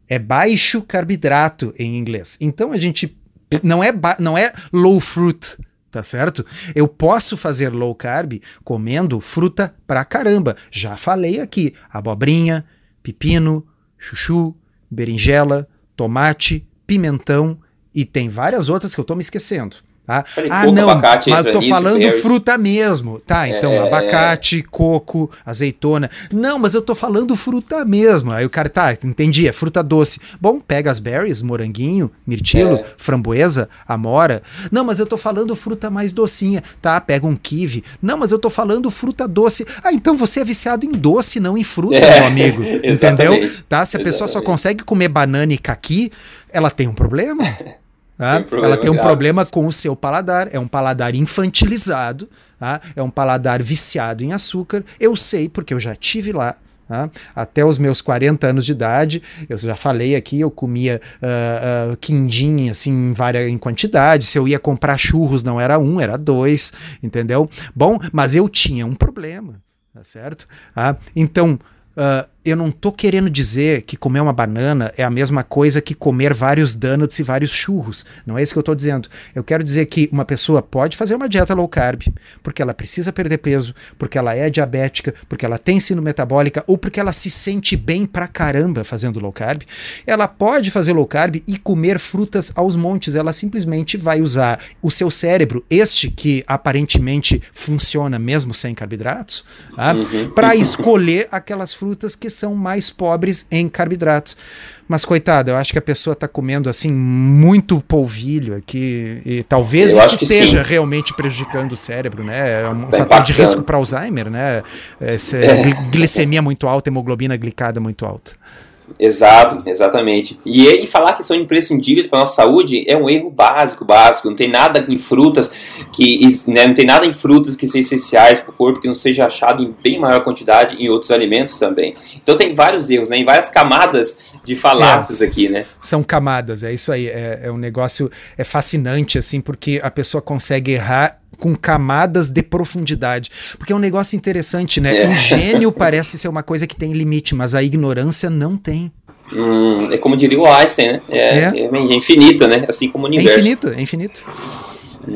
é baixo carboidrato em inglês. Então a gente não é não é low fruit, tá certo? Eu posso fazer low carb comendo fruta pra caramba. Já falei aqui, abobrinha, pepino, chuchu, berinjela, tomate, pimentão e tem várias outras que eu tô me esquecendo. Tá? Ah, não, mas eu tô falando berries. fruta mesmo. Tá, então é... abacate, coco, azeitona. Não, mas eu tô falando fruta mesmo. Aí o cara, tá, entendi, é fruta doce. Bom, pega as berries, moranguinho, mirtilo, é. framboesa, amora. Não, mas eu tô falando fruta mais docinha. Tá, pega um kiwi. Não, mas eu tô falando fruta doce. Ah, então você é viciado em doce, não em fruta, é. meu amigo. Entendeu? Tá, se a pessoa Exatamente. só consegue comer banana e caqui, ela tem um problema. Tá? Tem ela tem um problema com o seu paladar, é um paladar infantilizado, tá? é um paladar viciado em açúcar. Eu sei, porque eu já tive lá. Tá? Até os meus 40 anos de idade, eu já falei aqui, eu comia uh, uh, quindim assim, em, várias, em quantidade. Se eu ia comprar churros, não era um, era dois, entendeu? Bom, mas eu tinha um problema, tá certo? Tá? Então, uh, eu não tô querendo dizer que comer uma banana é a mesma coisa que comer vários donuts e vários churros. Não é isso que eu tô dizendo. Eu quero dizer que uma pessoa pode fazer uma dieta low carb, porque ela precisa perder peso, porque ela é diabética, porque ela tem sino metabólica ou porque ela se sente bem pra caramba fazendo low carb. Ela pode fazer low carb e comer frutas aos montes. Ela simplesmente vai usar o seu cérebro, este que aparentemente funciona mesmo sem carboidratos, tá? uhum. para escolher aquelas frutas que são mais pobres em carboidratos. Mas, coitado, eu acho que a pessoa está comendo assim muito polvilho aqui. E talvez eu isso esteja sim. realmente prejudicando o cérebro, né? É um tá fator impactando. de risco para Alzheimer, né? Essa é. glicemia muito alta, hemoglobina glicada muito alta. Exato, exatamente. E, e falar que são imprescindíveis para nossa saúde é um erro básico, básico. Não tem nada em frutas que né, não tem nada em frutas que sejam essenciais para o corpo que não seja achado em bem maior quantidade em outros alimentos também. Então tem vários erros, né? Em várias camadas de falácias é, aqui, né? São camadas, é isso aí. É, é um negócio é fascinante assim porque a pessoa consegue errar com camadas de profundidade. Porque é um negócio interessante, né? É. O gênio parece ser uma coisa que tem limite, mas a ignorância não tem. Hum, é como diria o Einstein, né? É, é. é, é infinita, né? Assim como o universo. É infinito, é infinito.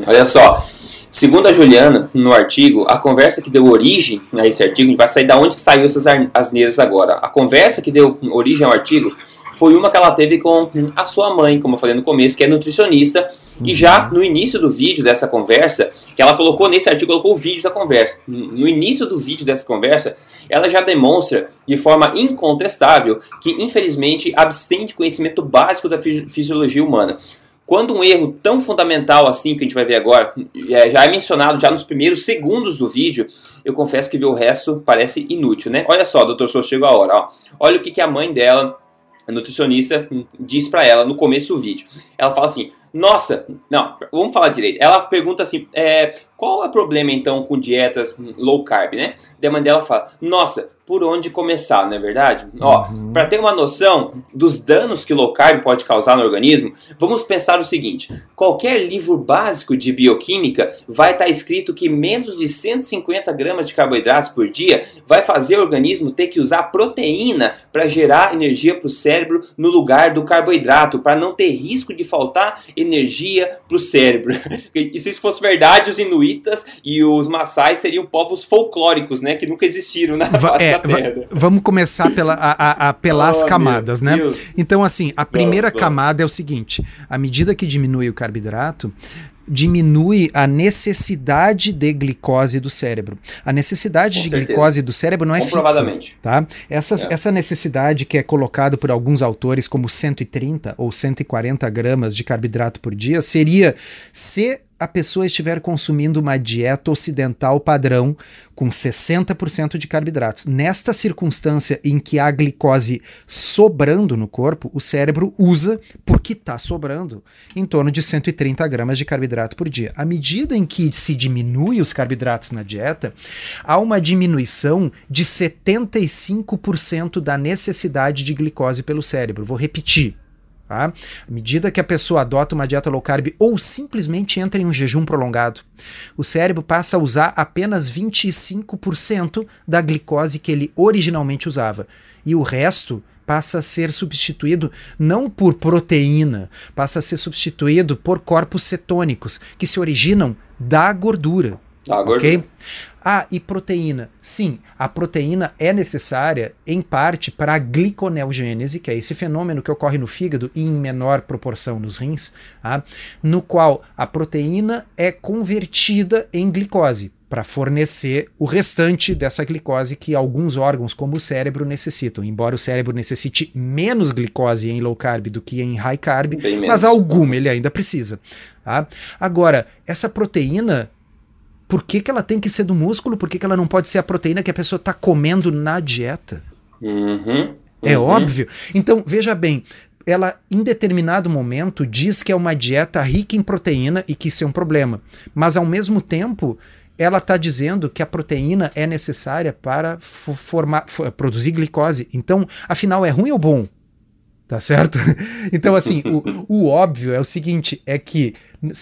Olha só, segundo a Juliana, no artigo, a conversa que deu origem a esse artigo, a gente vai sair da onde que saiu essas asneiras agora. A conversa que deu origem ao artigo foi uma que ela teve com a sua mãe, como eu falei no começo, que é nutricionista. Uhum. E já no início do vídeo dessa conversa, que ela colocou nesse artigo, colocou o vídeo da conversa. No início do vídeo dessa conversa, ela já demonstra de forma incontestável que, infelizmente, abstém de conhecimento básico da fisiologia humana. Quando um erro tão fundamental assim, que a gente vai ver agora, é, já é mencionado já nos primeiros segundos do vídeo, eu confesso que ver o resto parece inútil, né? Olha só, doutor Souza, chegou a hora. Ó. Olha o que, que a mãe dela a nutricionista diz para ela no começo do vídeo. Ela fala assim: Nossa, não, vamos falar direito. Ela pergunta assim: é, Qual é o problema então com dietas low carb, né? a mãe dela fala: Nossa, por onde começar, não é verdade? Uhum. Ó, para ter uma noção dos danos que low carb pode causar no organismo, vamos pensar o seguinte: qualquer livro básico de bioquímica vai estar tá escrito que menos de 150 gramas de carboidratos por dia vai fazer o organismo ter que usar proteína para gerar energia para o cérebro no lugar do carboidrato, para não ter risco de faltar energia para o cérebro. e se isso fosse verdade, os inuitas e os maçais seriam povos folclóricos, né, que nunca existiram na face é, vamos começar pela, a, a, a pelas oh, camadas, né? Deus. Então, assim, a primeira camada é o seguinte: à medida que diminui o carboidrato, diminui a necessidade de glicose do cérebro. A necessidade Com de certeza. glicose do cérebro não é fixa, tá? Essa, é. essa necessidade que é colocada por alguns autores como 130 ou 140 gramas de carboidrato por dia seria se a pessoa estiver consumindo uma dieta ocidental padrão com 60% de carboidratos. Nesta circunstância em que há glicose sobrando no corpo, o cérebro usa, porque está sobrando, em torno de 130 gramas de carboidrato por dia. À medida em que se diminui os carboidratos na dieta, há uma diminuição de 75% da necessidade de glicose pelo cérebro. Vou repetir. Tá? À medida que a pessoa adota uma dieta low carb ou simplesmente entra em um jejum prolongado, o cérebro passa a usar apenas 25% da glicose que ele originalmente usava. E o resto passa a ser substituído não por proteína, passa a ser substituído por corpos cetônicos, que se originam da gordura. Da gordura. Ok? Ah, e proteína. Sim, a proteína é necessária, em parte, para a gliconeogênese, que é esse fenômeno que ocorre no fígado e em menor proporção nos rins, tá? no qual a proteína é convertida em glicose para fornecer o restante dessa glicose que alguns órgãos, como o cérebro, necessitam. Embora o cérebro necessite menos glicose em low carb do que em high carb, mas alguma ele ainda precisa. Tá? Agora, essa proteína por que, que ela tem que ser do músculo? Por que, que ela não pode ser a proteína que a pessoa está comendo na dieta? Uhum, é uhum. óbvio. Então, veja bem, ela em determinado momento diz que é uma dieta rica em proteína e que isso é um problema. Mas ao mesmo tempo, ela está dizendo que a proteína é necessária para formar, produzir glicose. Então, afinal, é ruim ou bom? Tá certo? Então, assim, o, o óbvio é o seguinte: é que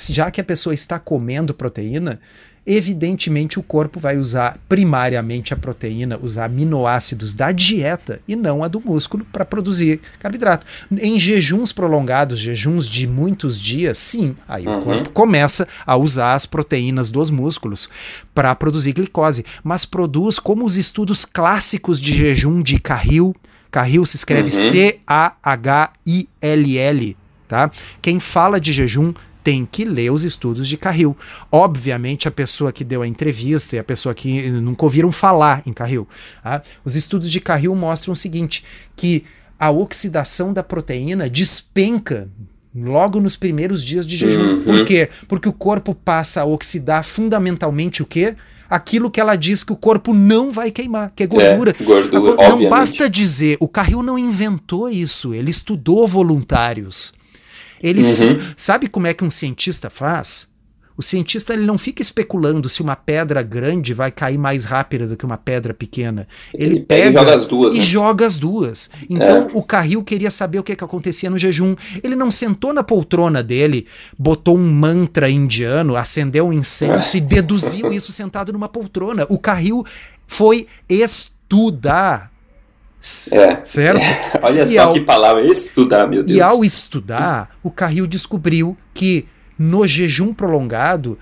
já que a pessoa está comendo proteína, evidentemente o corpo vai usar primariamente a proteína, os aminoácidos da dieta e não a do músculo para produzir carboidrato. Em jejuns prolongados, jejuns de muitos dias, sim, aí uhum. o corpo começa a usar as proteínas dos músculos para produzir glicose, mas produz como os estudos clássicos de jejum de Carril. Carril se escreve uhum. C-A-H-I-L-L, tá? Quem fala de jejum tem que ler os estudos de Carril. Obviamente, a pessoa que deu a entrevista e a pessoa que nunca ouviram falar em Carril. Tá? Os estudos de Carril mostram o seguinte: que a oxidação da proteína despenca logo nos primeiros dias de jejum. Uhum. Por quê? Porque o corpo passa a oxidar fundamentalmente o quê? Aquilo que ela diz que o corpo não vai queimar, que é gordura. É, gordura não obviamente. basta dizer, o Carril não inventou isso, ele estudou voluntários. Ele uhum. sabe como é que um cientista faz? O cientista ele não fica especulando se uma pedra grande vai cair mais rápida do que uma pedra pequena. Ele, ele pega, e joga as duas. E né? joga as duas. Então é. o Carril queria saber o que, que acontecia no jejum. Ele não sentou na poltrona dele, botou um mantra indiano, acendeu um incenso é. e deduziu isso sentado numa poltrona. O Carril foi estudar é. Certo? É. Olha e só ao, que palavra, estudar, meu Deus. E ao estudar, o Carril descobriu que no jejum prolongado,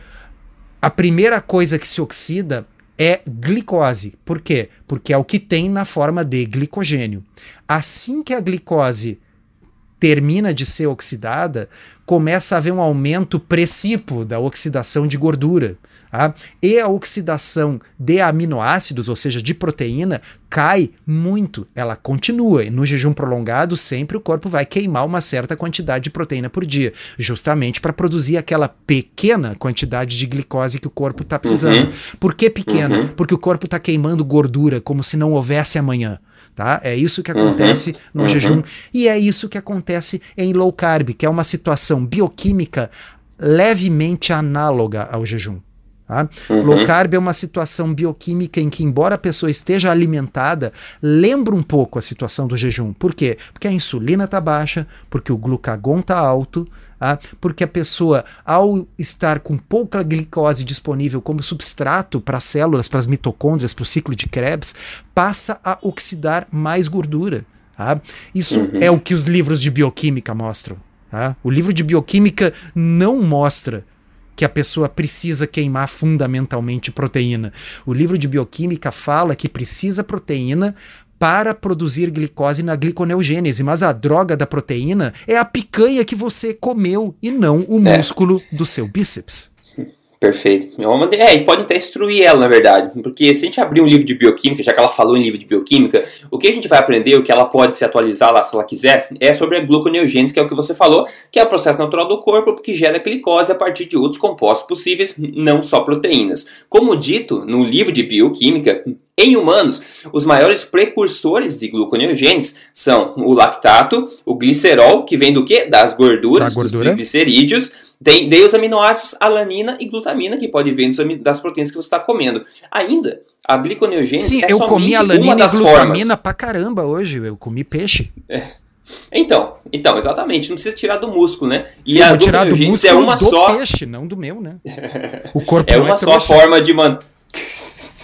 a primeira coisa que se oxida é glicose. Por quê? Porque é o que tem na forma de glicogênio. Assim que a glicose termina de ser oxidada, começa a haver um aumento precípio da oxidação de gordura. Tá? E a oxidação de aminoácidos, ou seja, de proteína, cai muito. Ela continua. E no jejum prolongado, sempre o corpo vai queimar uma certa quantidade de proteína por dia, justamente para produzir aquela pequena quantidade de glicose que o corpo está precisando. Uhum. Por que pequena? Uhum. Porque o corpo está queimando gordura como se não houvesse amanhã. Tá? É isso que acontece uhum, no uhum. jejum e é isso que acontece em low carb, que é uma situação bioquímica levemente análoga ao jejum. Tá? Uhum. Low carb é uma situação bioquímica em que, embora a pessoa esteja alimentada, lembra um pouco a situação do jejum. Por quê? Porque a insulina está baixa, porque o glucagon está alto, ah, porque a pessoa, ao estar com pouca glicose disponível como substrato para as células, para as mitocôndrias, para o ciclo de Krebs, passa a oxidar mais gordura. Ah. Isso uhum. é o que os livros de bioquímica mostram. Ah. O livro de bioquímica não mostra que a pessoa precisa queimar fundamentalmente proteína. O livro de bioquímica fala que precisa proteína para produzir glicose na gliconeogênese, mas a droga da proteína é a picanha que você comeu e não o é. músculo do seu bíceps. Perfeito. É, e pode até instruir ela, na verdade. Porque se a gente abrir um livro de bioquímica, já que ela falou em livro de bioquímica, o que a gente vai aprender, o que ela pode se atualizar lá se ela quiser, é sobre a gluconeogênese, que é o que você falou, que é o processo natural do corpo que gera glicose a partir de outros compostos possíveis, não só proteínas. Como dito no livro de bioquímica, em humanos, os maiores precursores de gluconeogênese são o lactato, o glicerol, que vem do que? Das gorduras, da gordura. dos triglicerídeos, tem, os aminoácidos alanina e glutamina, que pode vir das proteínas que você está comendo. Ainda, a gliconeogênese Sim, é eu comi alanina e glutamina formas. pra caramba hoje, eu comi peixe. É. Então, então, exatamente, não precisa tirar do músculo, né? E Sim, a músculo é uma do só peixe, não do meu, né? O corpo é uma é só forma de manter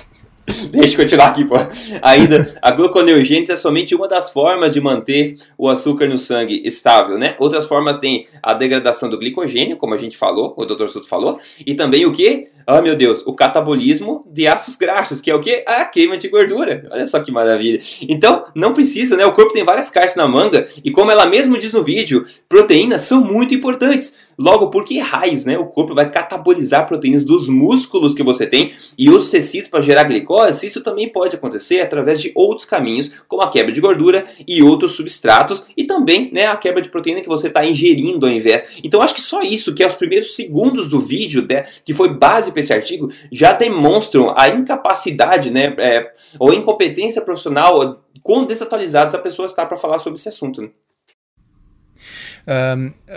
Deixa eu continuar aqui, pô. Ainda, a gluconeogênese é somente uma das formas de manter o açúcar no sangue estável, né? Outras formas tem a degradação do glicogênio, como a gente falou, o Dr. Suto falou, e também o que? Ah, meu Deus, o catabolismo de ácidos graxos, que é o que? A queima de gordura. Olha só que maravilha. Então, não precisa, né? O corpo tem várias cartas na manga, e como ela mesmo diz no vídeo, proteínas são muito importantes. Logo, por que raios, né? O corpo vai catabolizar proteínas dos músculos que você tem e outros tecidos para gerar glicose? Isso também pode acontecer através de outros caminhos, como a quebra de gordura e outros substratos, e também, né, a quebra de proteína que você está ingerindo ao invés. Então, acho que só isso, que é os primeiros segundos do vídeo, né, que foi base para esse artigo, já demonstram a incapacidade, né, é, ou incompetência profissional, quão desatualizados a pessoa está para falar sobre esse assunto. Né?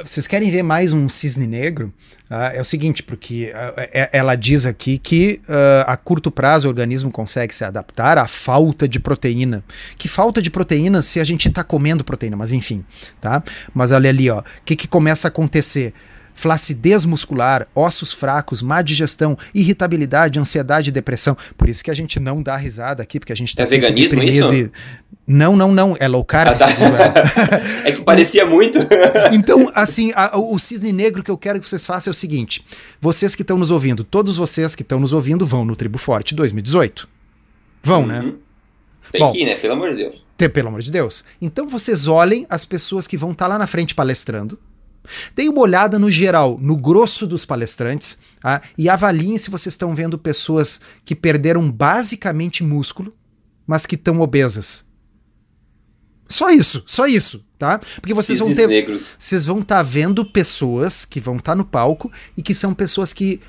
Vocês querem ver mais um cisne negro? Uh, é o seguinte, porque uh, ela diz aqui que uh, a curto prazo o organismo consegue se adaptar à falta de proteína. Que falta de proteína se a gente está comendo proteína, mas enfim, tá? Mas olha ali, ó, o que, que começa a acontecer? Flacidez muscular, ossos fracos, má digestão, irritabilidade, ansiedade e depressão. Por isso que a gente não dá risada aqui, porque a gente tá É veganismo isso? E... Não, não, não. É low carb. Ah, tá. é que parecia muito. então, assim, a, o cisne negro que eu quero que vocês façam é o seguinte: vocês que estão nos ouvindo, todos vocês que estão nos ouvindo vão no Tribo Forte 2018. Vão, né? uhum. né? Tem Bom, que ir, né? Pelo amor de Deus. Tem, pelo amor de Deus. Então vocês olhem as pessoas que vão estar tá lá na frente palestrando. Deem uma olhada no geral, no grosso dos palestrantes, tá? e avaliem se vocês estão vendo pessoas que perderam basicamente músculo, mas que estão obesas. Só isso, só isso, tá? Porque vocês vão ter. Negros. Vocês vão estar tá vendo pessoas que vão estar tá no palco e que são pessoas que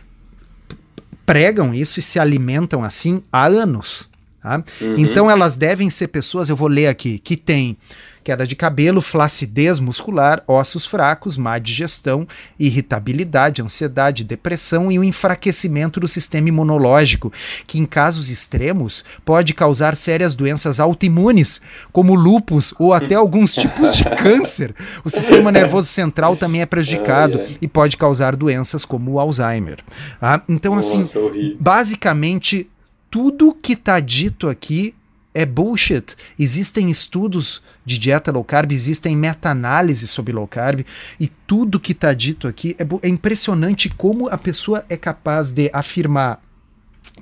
pregam isso e se alimentam assim há anos. Tá? Uhum. Então elas devem ser pessoas, eu vou ler aqui, que têm queda de cabelo, flacidez muscular, ossos fracos, má digestão, irritabilidade, ansiedade, depressão e o um enfraquecimento do sistema imunológico, que em casos extremos pode causar sérias doenças autoimunes, como lupus ou até alguns tipos de câncer. O sistema nervoso central também é prejudicado e pode causar doenças como o Alzheimer. Ah, então, assim, basicamente, tudo que está dito aqui é bullshit. Existem estudos de dieta low carb, existem meta-análises sobre low carb, e tudo que está dito aqui é, é impressionante como a pessoa é capaz de afirmar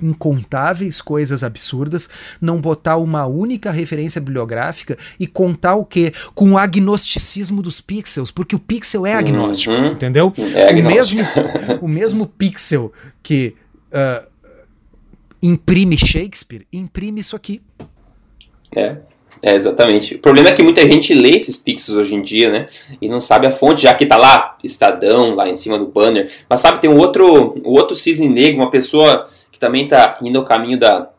incontáveis coisas absurdas, não botar uma única referência bibliográfica e contar o que com o agnosticismo dos pixels, porque o pixel é agnóstico, uhum. entendeu? É agnóstico. O mesmo o mesmo pixel que uh, imprime Shakespeare, imprime isso aqui. É, é, exatamente. O problema é que muita gente lê esses pixels hoje em dia, né? E não sabe a fonte, já que tá lá, Estadão, lá em cima do banner. Mas sabe, tem um outro, um outro cisne negro, uma pessoa que também tá indo ao caminho da,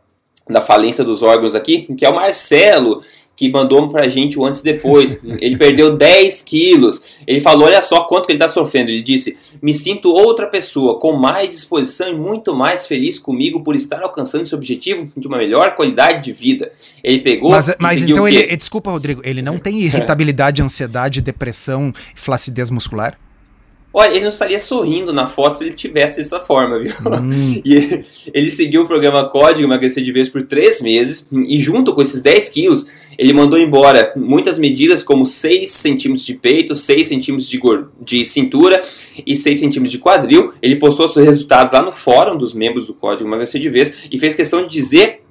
da falência dos órgãos aqui, que é o Marcelo que mandou pra gente o antes e depois. Ele perdeu 10 quilos. Ele falou: olha só quanto que ele está sofrendo. Ele disse: Me sinto outra pessoa, com mais disposição e muito mais feliz comigo por estar alcançando esse objetivo de uma melhor qualidade de vida. Ele pegou. Mas, mas então ele. Desculpa, Rodrigo, ele não tem irritabilidade, ansiedade, depressão, flacidez muscular? Olha, ele não estaria sorrindo na foto se ele tivesse dessa forma, viu? Hum. E ele seguiu o programa Código Emagrecer de Vez por três meses e junto com esses 10 quilos, ele mandou embora muitas medidas como 6 centímetros de peito, 6 centímetros de, de cintura e 6 centímetros de quadril. Ele postou seus resultados lá no fórum dos membros do Código Emagrecer de Vez e fez questão de dizer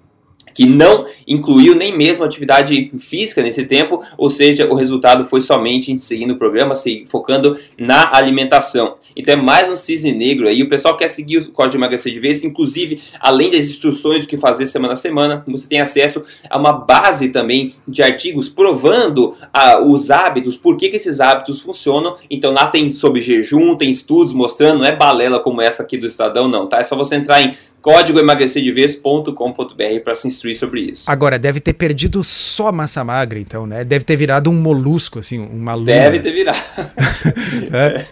que não incluiu nem mesmo atividade física nesse tempo, ou seja, o resultado foi somente seguindo o programa, se, focando na alimentação. Então é mais um cisne negro aí. O pessoal quer seguir o código de emagrecer de vez, inclusive, além das instruções do que fazer semana a semana, você tem acesso a uma base também de artigos provando ah, os hábitos, por que, que esses hábitos funcionam. Então lá tem sobre jejum, tem estudos mostrando, não é balela como essa aqui do Estadão, não, tá? É só você entrar em código emagrecerdevez.com.br para se instruir sobre isso. Agora, deve ter perdido só massa magra, então, né? Deve ter virado um molusco, assim, uma lua. Deve ter virado. é.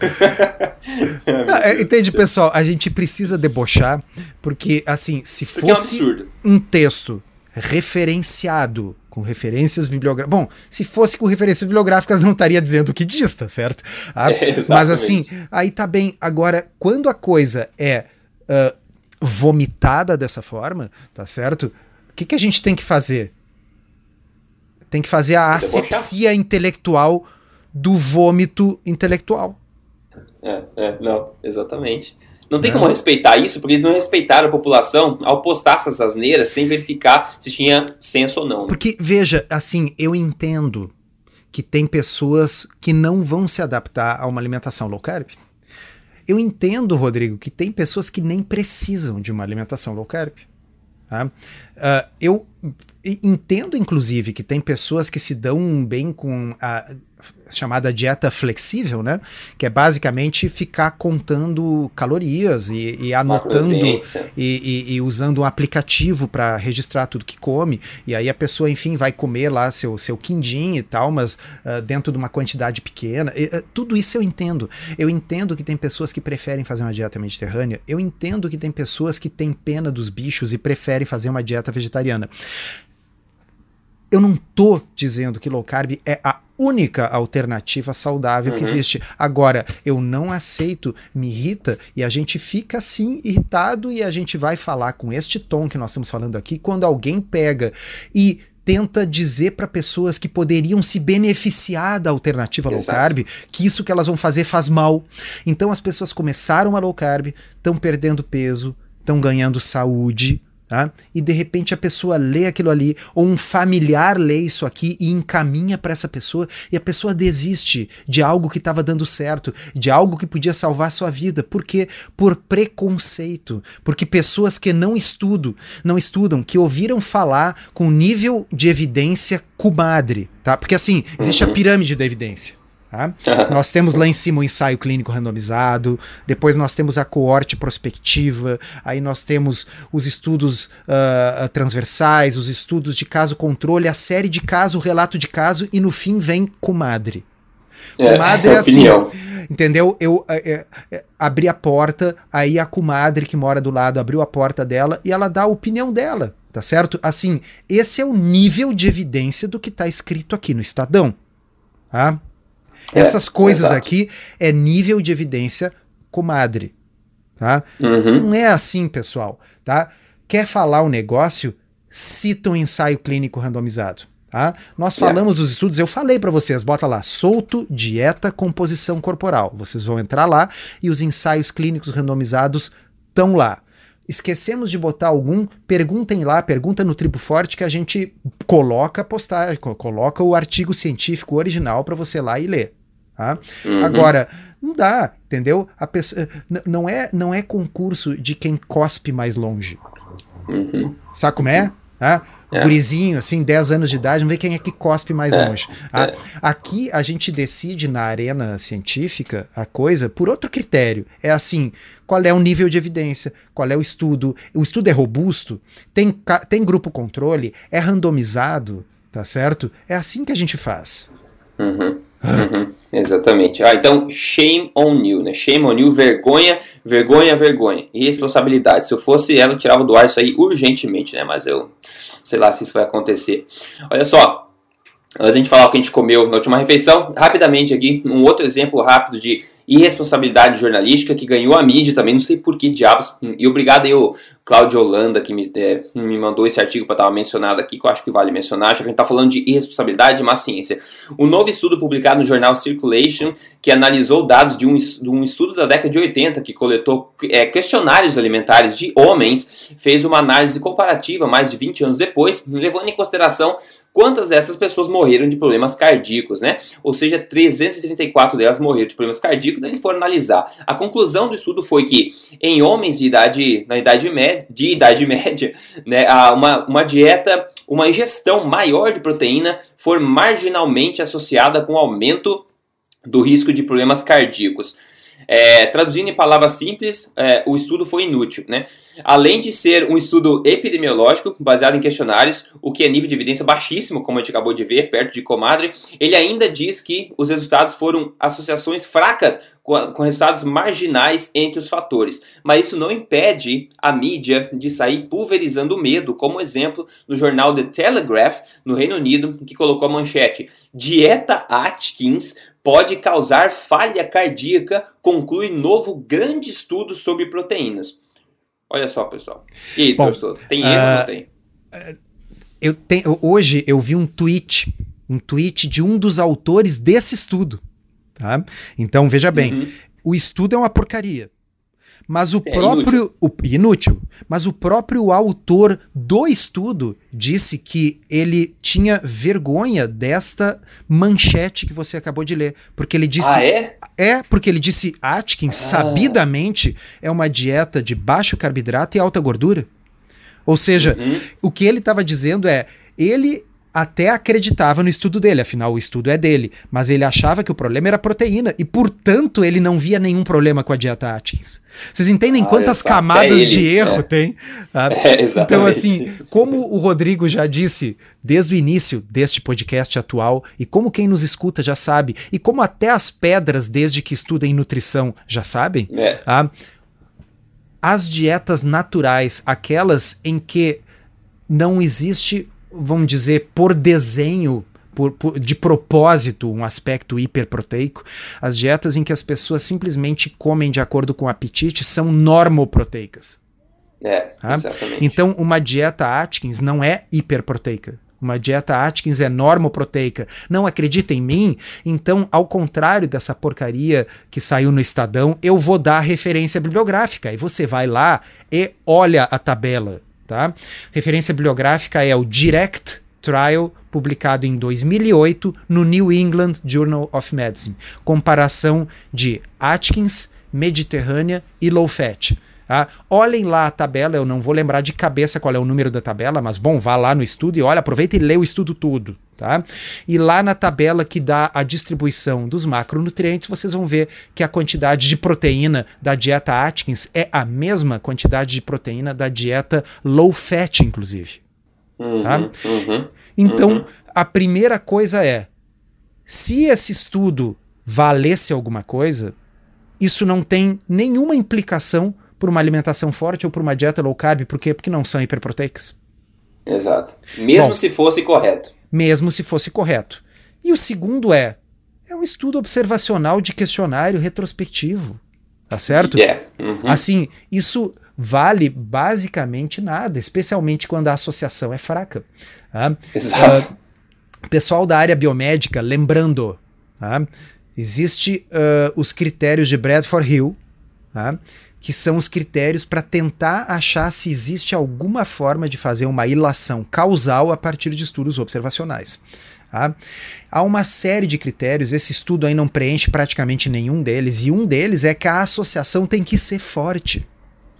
ah, é, entende, pessoal? A gente precisa debochar, porque, assim, se fosse é um, um texto referenciado com referências bibliográficas. Bom, se fosse com referências bibliográficas, não estaria dizendo o que diz, tá certo? Ah, é, mas assim, aí tá bem. Agora, quando a coisa é uh, vomitada dessa forma, tá certo? que, que a gente tem que fazer? Tem que fazer a asepsia intelectual do vômito intelectual. É, é, não, exatamente. Não tem como respeitar isso, porque eles não respeitaram a população ao postar essas asneiras sem verificar se tinha senso ou não. Né? Porque, veja, assim, eu entendo que tem pessoas que não vão se adaptar a uma alimentação low carb. Eu entendo, Rodrigo, que tem pessoas que nem precisam de uma alimentação low carb. Tá? Uh, eu entendo, inclusive, que tem pessoas que se dão bem com a chamada dieta flexível, né? Que é basicamente ficar contando calorias e, e anotando e, e, e, usando um aplicativo para registrar tudo que come. E aí a pessoa, enfim, vai comer lá seu, seu quindim e tal, mas uh, dentro de uma quantidade pequena. Uh, tudo isso eu entendo. Eu entendo que tem pessoas que preferem fazer uma dieta mediterrânea. Eu entendo que tem pessoas que têm pena dos bichos e preferem fazer uma dieta vegetariana. Eu não tô dizendo que low carb é a única alternativa saudável uhum. que existe. Agora, eu não aceito, me irrita e a gente fica assim irritado e a gente vai falar com este tom que nós estamos falando aqui quando alguém pega e tenta dizer para pessoas que poderiam se beneficiar da alternativa Exato. low carb que isso que elas vão fazer faz mal. Então as pessoas começaram a low carb, estão perdendo peso, estão ganhando saúde, Tá? E de repente a pessoa lê aquilo ali, ou um familiar lê isso aqui e encaminha para essa pessoa, e a pessoa desiste de algo que estava dando certo, de algo que podia salvar sua vida. Por quê? Por preconceito. Porque pessoas que não estudam, não estudam, que ouviram falar com nível de evidência comadre, tá? Porque assim, existe a uhum. pirâmide da evidência. Tá? nós temos lá em cima o ensaio clínico randomizado, depois nós temos a coorte prospectiva, aí nós temos os estudos uh, transversais, os estudos de caso controle, a série de caso, o relato de caso, e no fim vem comadre. É, comadre é assim, entendeu? Eu é, é, abri a porta, aí a comadre que mora do lado abriu a porta dela e ela dá a opinião dela, tá certo? Assim, esse é o nível de evidência do que está escrito aqui no Estadão. Tá? É, Essas coisas aqui é nível de evidência comadre. Tá? Uhum. Não é assim, pessoal. Tá? Quer falar o um negócio? Cita um ensaio clínico randomizado. Tá? Nós é. falamos dos estudos, eu falei para vocês, bota lá, solto, dieta, composição corporal. Vocês vão entrar lá e os ensaios clínicos randomizados estão lá. Esquecemos de botar algum, perguntem lá, pergunta no Tribo Forte que a gente coloca a postagem, coloca o artigo científico original para você lá e ler. Tá? Uhum. Agora, não dá, entendeu? A pessoa, não, é, não é concurso de quem cospe mais longe. Uhum. Sabe como é? Tá? É. Gurizinho, assim, 10 anos de idade, vamos ver quem é que cospe mais é. longe. Tá? É. Aqui a gente decide na arena científica a coisa por outro critério. É assim, qual é o nível de evidência, qual é o estudo. O estudo é robusto, tem, tem grupo controle, é randomizado, tá certo? É assim que a gente faz. Uhum. Uhum, exatamente. Ah, então, shame on you, né? Shame on you, vergonha, vergonha, vergonha. E responsabilidade. Se eu fosse ela, eu tirava do ar isso aí urgentemente, né? Mas eu sei lá se isso vai acontecer. Olha só, antes de a gente falar o que a gente comeu na última refeição, rapidamente aqui, um outro exemplo rápido de irresponsabilidade jornalística que ganhou a mídia também, não sei por que diabos. E obrigado aí o Cláudio Holanda que me, é, me mandou esse artigo para estar mencionado aqui, que eu acho que vale mencionar, já que a gente está falando de irresponsabilidade de má ciência. Um novo estudo publicado no jornal Circulation, que analisou dados de um, de um estudo da década de 80, que coletou é, questionários alimentares de homens, fez uma análise comparativa mais de 20 anos depois, levando em consideração quantas dessas pessoas morreram de problemas cardíacos, né? Ou seja, 334 delas morreram de problemas cardíacos, eles foram analisar. A conclusão do estudo foi que em homens de idade, na idade média, de idade média, né, uma, uma dieta, uma ingestão maior de proteína for marginalmente associada com aumento do risco de problemas cardíacos. É, traduzindo em palavras simples, é, o estudo foi inútil. Né? Além de ser um estudo epidemiológico baseado em questionários, o que é nível de evidência baixíssimo, como a gente acabou de ver, perto de comadre, ele ainda diz que os resultados foram associações fracas com, resultados marginais entre os fatores. Mas isso não impede a mídia de sair pulverizando o medo, como exemplo no jornal The Telegraph, no Reino Unido, que colocou a manchete: Dieta Atkins pode causar falha cardíaca, conclui novo grande estudo sobre proteínas. Olha só, pessoal. E aí, Bom, professor, tem erro ou não ah, tem? eu tenho, hoje eu vi um tweet, um tweet de um dos autores desse estudo. Tá? Então, veja bem, uhum. o estudo é uma porcaria. Mas o é próprio. Inútil. O, inútil. Mas o próprio autor do estudo disse que ele tinha vergonha desta manchete que você acabou de ler. Porque ele disse. Ah, é? É, porque ele disse Atkins, ah. sabidamente, é uma dieta de baixo carboidrato e alta gordura. Ou seja, uhum. o que ele estava dizendo é. Ele até acreditava no estudo dele, afinal o estudo é dele, mas ele achava que o problema era proteína e, portanto, ele não via nenhum problema com a dieta Atkins. Vocês entendem ah, quantas camadas ele, de erro é. tem? Ah, é, então, assim, como o Rodrigo já disse desde o início deste podcast atual, e como quem nos escuta já sabe, e como até as pedras, desde que estudam nutrição, já sabem, é. ah, as dietas naturais, aquelas em que não existe vamos dizer, por desenho, por, por, de propósito, um aspecto hiperproteico. As dietas em que as pessoas simplesmente comem de acordo com o apetite são normoproteicas. É, tá? exatamente. Então, uma dieta Atkins não é hiperproteica. Uma dieta Atkins é normoproteica. Não acredita em mim? Então, ao contrário dessa porcaria que saiu no Estadão, eu vou dar referência bibliográfica. E você vai lá e olha a tabela Tá? Referência bibliográfica é o Direct Trial, publicado em 2008 no New England Journal of Medicine. Comparação de Atkins, Mediterrânea e Low Fat. Tá? Olhem lá a tabela, eu não vou lembrar de cabeça qual é o número da tabela, mas bom, vá lá no estudo e olha, aproveita e lê o estudo todo. Tá? E lá na tabela que dá a distribuição dos macronutrientes, vocês vão ver que a quantidade de proteína da dieta Atkins é a mesma quantidade de proteína da dieta low fat, inclusive. Uhum, tá? uhum, então, uhum. a primeira coisa é: se esse estudo valesse alguma coisa, isso não tem nenhuma implicação por uma alimentação forte ou por uma dieta low carb, por quê? Porque não são hiperproteicas. Exato. Mesmo Bom, se fosse correto. Mesmo se fosse correto. E o segundo é, é um estudo observacional de questionário retrospectivo. Tá certo? Yeah. Uhum. Assim, isso vale basicamente nada, especialmente quando a associação é fraca. Tá? Exato. Uh, pessoal da área biomédica, lembrando, tá? existe uh, os critérios de Bradford Hill, tá? Que são os critérios para tentar achar se existe alguma forma de fazer uma ilação causal a partir de estudos observacionais. Tá? Há uma série de critérios, esse estudo aí não preenche praticamente nenhum deles, e um deles é que a associação tem que ser forte.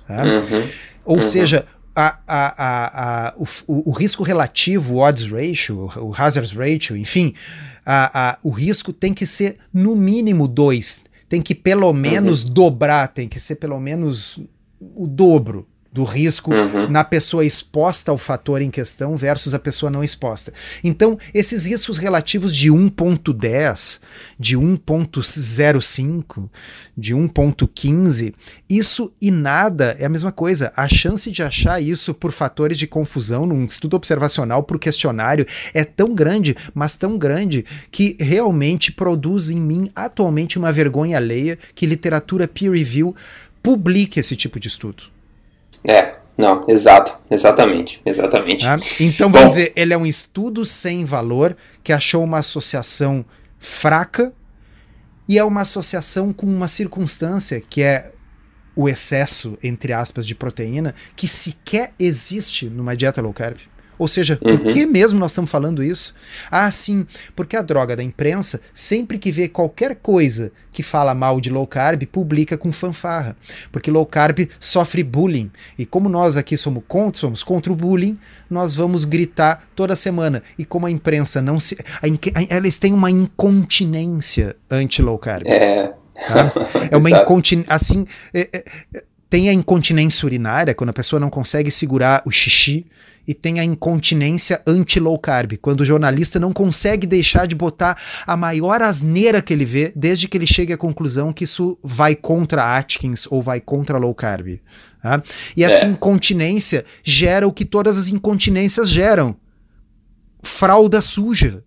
Tá? Uhum, Ou uhum. seja, a, a, a, o, o, risco relativo, o odds ratio, o hazard ratio, enfim, o risco tem que ser no mínimo 2 tem que pelo menos uhum. dobrar, tem que ser pelo menos o dobro do risco uhum. na pessoa exposta ao fator em questão versus a pessoa não exposta. Então, esses riscos relativos de 1.10, de 1.05, de 1.15, isso e nada é a mesma coisa. A chance de achar isso por fatores de confusão num estudo observacional por questionário é tão grande, mas tão grande que realmente produz em mim atualmente uma vergonha alheia que literatura peer review publique esse tipo de estudo. É, não, exato, exatamente, exatamente. Ah, então vamos Bom, dizer, ele é um estudo sem valor que achou uma associação fraca e é uma associação com uma circunstância que é o excesso, entre aspas, de proteína, que sequer existe numa dieta low carb. Ou seja, uhum. por que mesmo nós estamos falando isso? Ah, sim, porque a droga da imprensa, sempre que vê qualquer coisa que fala mal de low carb, publica com fanfarra. Porque low carb sofre bullying. E como nós aqui somos contra, somos contra o bullying, nós vamos gritar toda semana. E como a imprensa não se. A, a, eles têm uma incontinência anti-low carb. É. Tá? É uma incontinência. Assim. É, é, tem a incontinência urinária, quando a pessoa não consegue segurar o xixi, e tem a incontinência anti-low carb, quando o jornalista não consegue deixar de botar a maior asneira que ele vê, desde que ele chegue à conclusão que isso vai contra Atkins ou vai contra low carb. Tá? E essa é. incontinência gera o que todas as incontinências geram: fralda suja.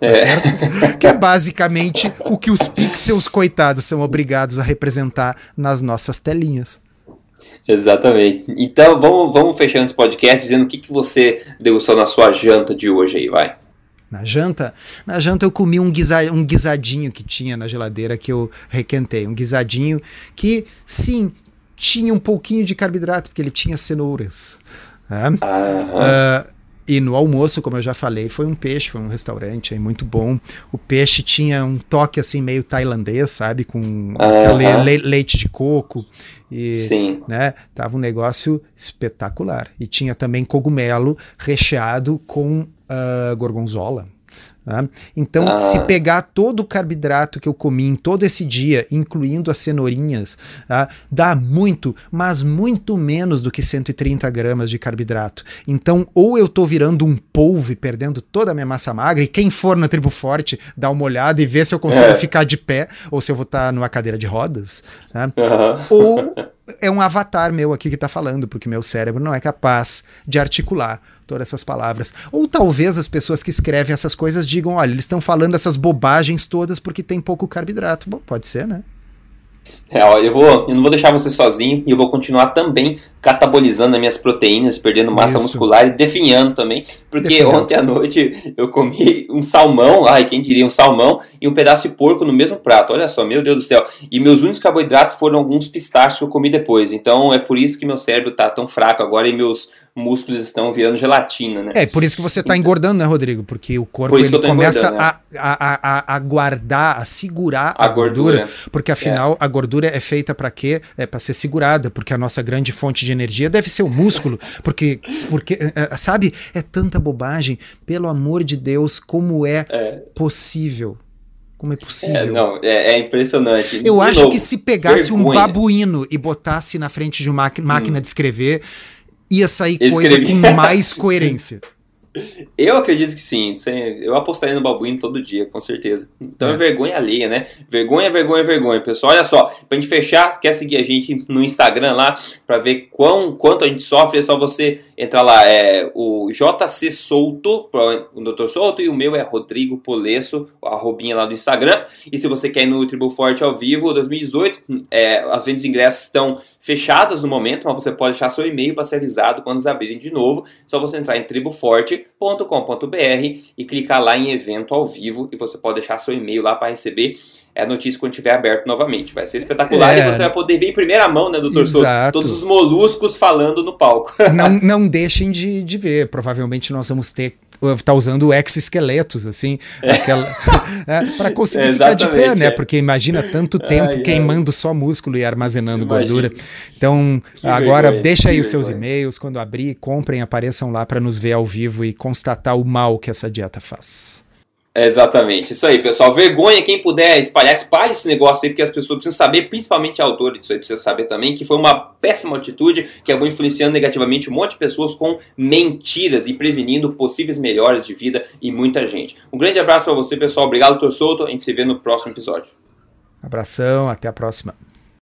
Tá é. que é basicamente o que os pixels coitados são obrigados a representar nas nossas telinhas. Exatamente. Então vamos, vamos fechando esse podcast dizendo o que, que você degustou na sua janta de hoje aí, vai. Na janta, na janta eu comi um, guisa, um guisadinho que tinha na geladeira que eu requentei. Um guisadinho que, sim, tinha um pouquinho de carboidrato, porque ele tinha cenouras. Né? Uh, e no almoço, como eu já falei, foi um peixe, foi um restaurante aí muito bom. O peixe tinha um toque assim meio tailandês, sabe? Com uh le leite de coco. E, Sim. Né, tava um negócio espetacular. E tinha também cogumelo recheado com uh, gorgonzola. Tá? Então, ah. se pegar todo o carboidrato que eu comi em todo esse dia, incluindo as cenourinhas, tá? dá muito, mas muito menos do que 130 gramas de carboidrato. Então, ou eu estou virando um polvo e perdendo toda a minha massa magra, e quem for na tribo forte, dá uma olhada e vê se eu consigo é. ficar de pé, ou se eu vou estar tá numa cadeira de rodas. Tá? Uhum. Ou é um avatar meu aqui que está falando, porque meu cérebro não é capaz de articular todas essas palavras. Ou talvez as pessoas que escrevem essas coisas digam: olha, eles estão falando essas bobagens todas porque tem pouco carboidrato. Bom, pode ser, né? É, ó, eu, vou, eu não vou deixar você sozinho e eu vou continuar também catabolizando as minhas proteínas, perdendo massa Isso. muscular e definhando também, porque Definhando. ontem à noite eu comi um salmão, ai, quem diria, um salmão e um pedaço de porco no mesmo prato, olha só, meu Deus do céu. E meus únicos carboidratos foram alguns pistachos que eu comi depois, então é por isso que meu cérebro tá tão fraco agora e meus músculos estão virando gelatina, né? É, por isso que você está então, engordando, né, Rodrigo? Porque o corpo ele começa a, a, a, a, guardar, a segurar a, gordura, gordura, porque afinal é. a gordura é feita para quê? É para ser segurada, porque a nossa grande fonte de energia deve ser o músculo, porque, porque é, é, sabe, é tanta bobagem, pelo amor de Deus, como é, é. possível como é possível? É, não, é, é impressionante. Eu de acho novo, que se pegasse vergonha. um babuíno e botasse na frente de uma máquina hum. de escrever, ia sair coisa com mais coerência. Eu acredito que sim. Eu apostaria no babuíno todo dia, com certeza. Então é, é vergonha alheia, né? Vergonha, vergonha, vergonha, pessoal. Olha só, pra gente fechar, quer seguir a gente no Instagram lá pra ver quão, quanto a gente sofre? É só você entrar lá. É o JC Souto, o Dr. Souto, e o meu é Rodrigo Polesso, a arrobinha lá do Instagram. E se você quer ir no Tribo Forte ao vivo 2018, é, as vendas de ingressos estão fechadas no momento, mas você pode deixar seu e-mail para ser avisado quando eles abrirem de novo. É só você entrar em triboforte.com.br e clicar lá em evento ao vivo e você pode deixar seu e-mail lá para receber a notícia quando estiver aberto novamente. Vai ser espetacular é. e você vai poder ver em primeira mão, né, doutor Souto? Todos os moluscos falando no palco. não, não deixem de, de ver. Provavelmente nós vamos ter tá usando exoesqueletos, assim, é. é, para conseguir ficar de pé, né? É. Porque imagina tanto tempo ai, queimando ai. só músculo e armazenando gordura. Então, que agora vergonha, deixa aí os seus e-mails, quando abrir, comprem, apareçam lá para nos ver ao vivo e constatar o mal que essa dieta faz. Exatamente, isso aí, pessoal. Vergonha, quem puder espalhar, espalhe esse negócio aí, porque as pessoas precisam saber, principalmente a autora disso aí, precisa saber também, que foi uma péssima atitude que acabou influenciando negativamente um monte de pessoas com mentiras e prevenindo possíveis melhores de vida e muita gente. Um grande abraço para você, pessoal. Obrigado, Tor Solto. A gente se vê no próximo episódio. Abração, até a próxima.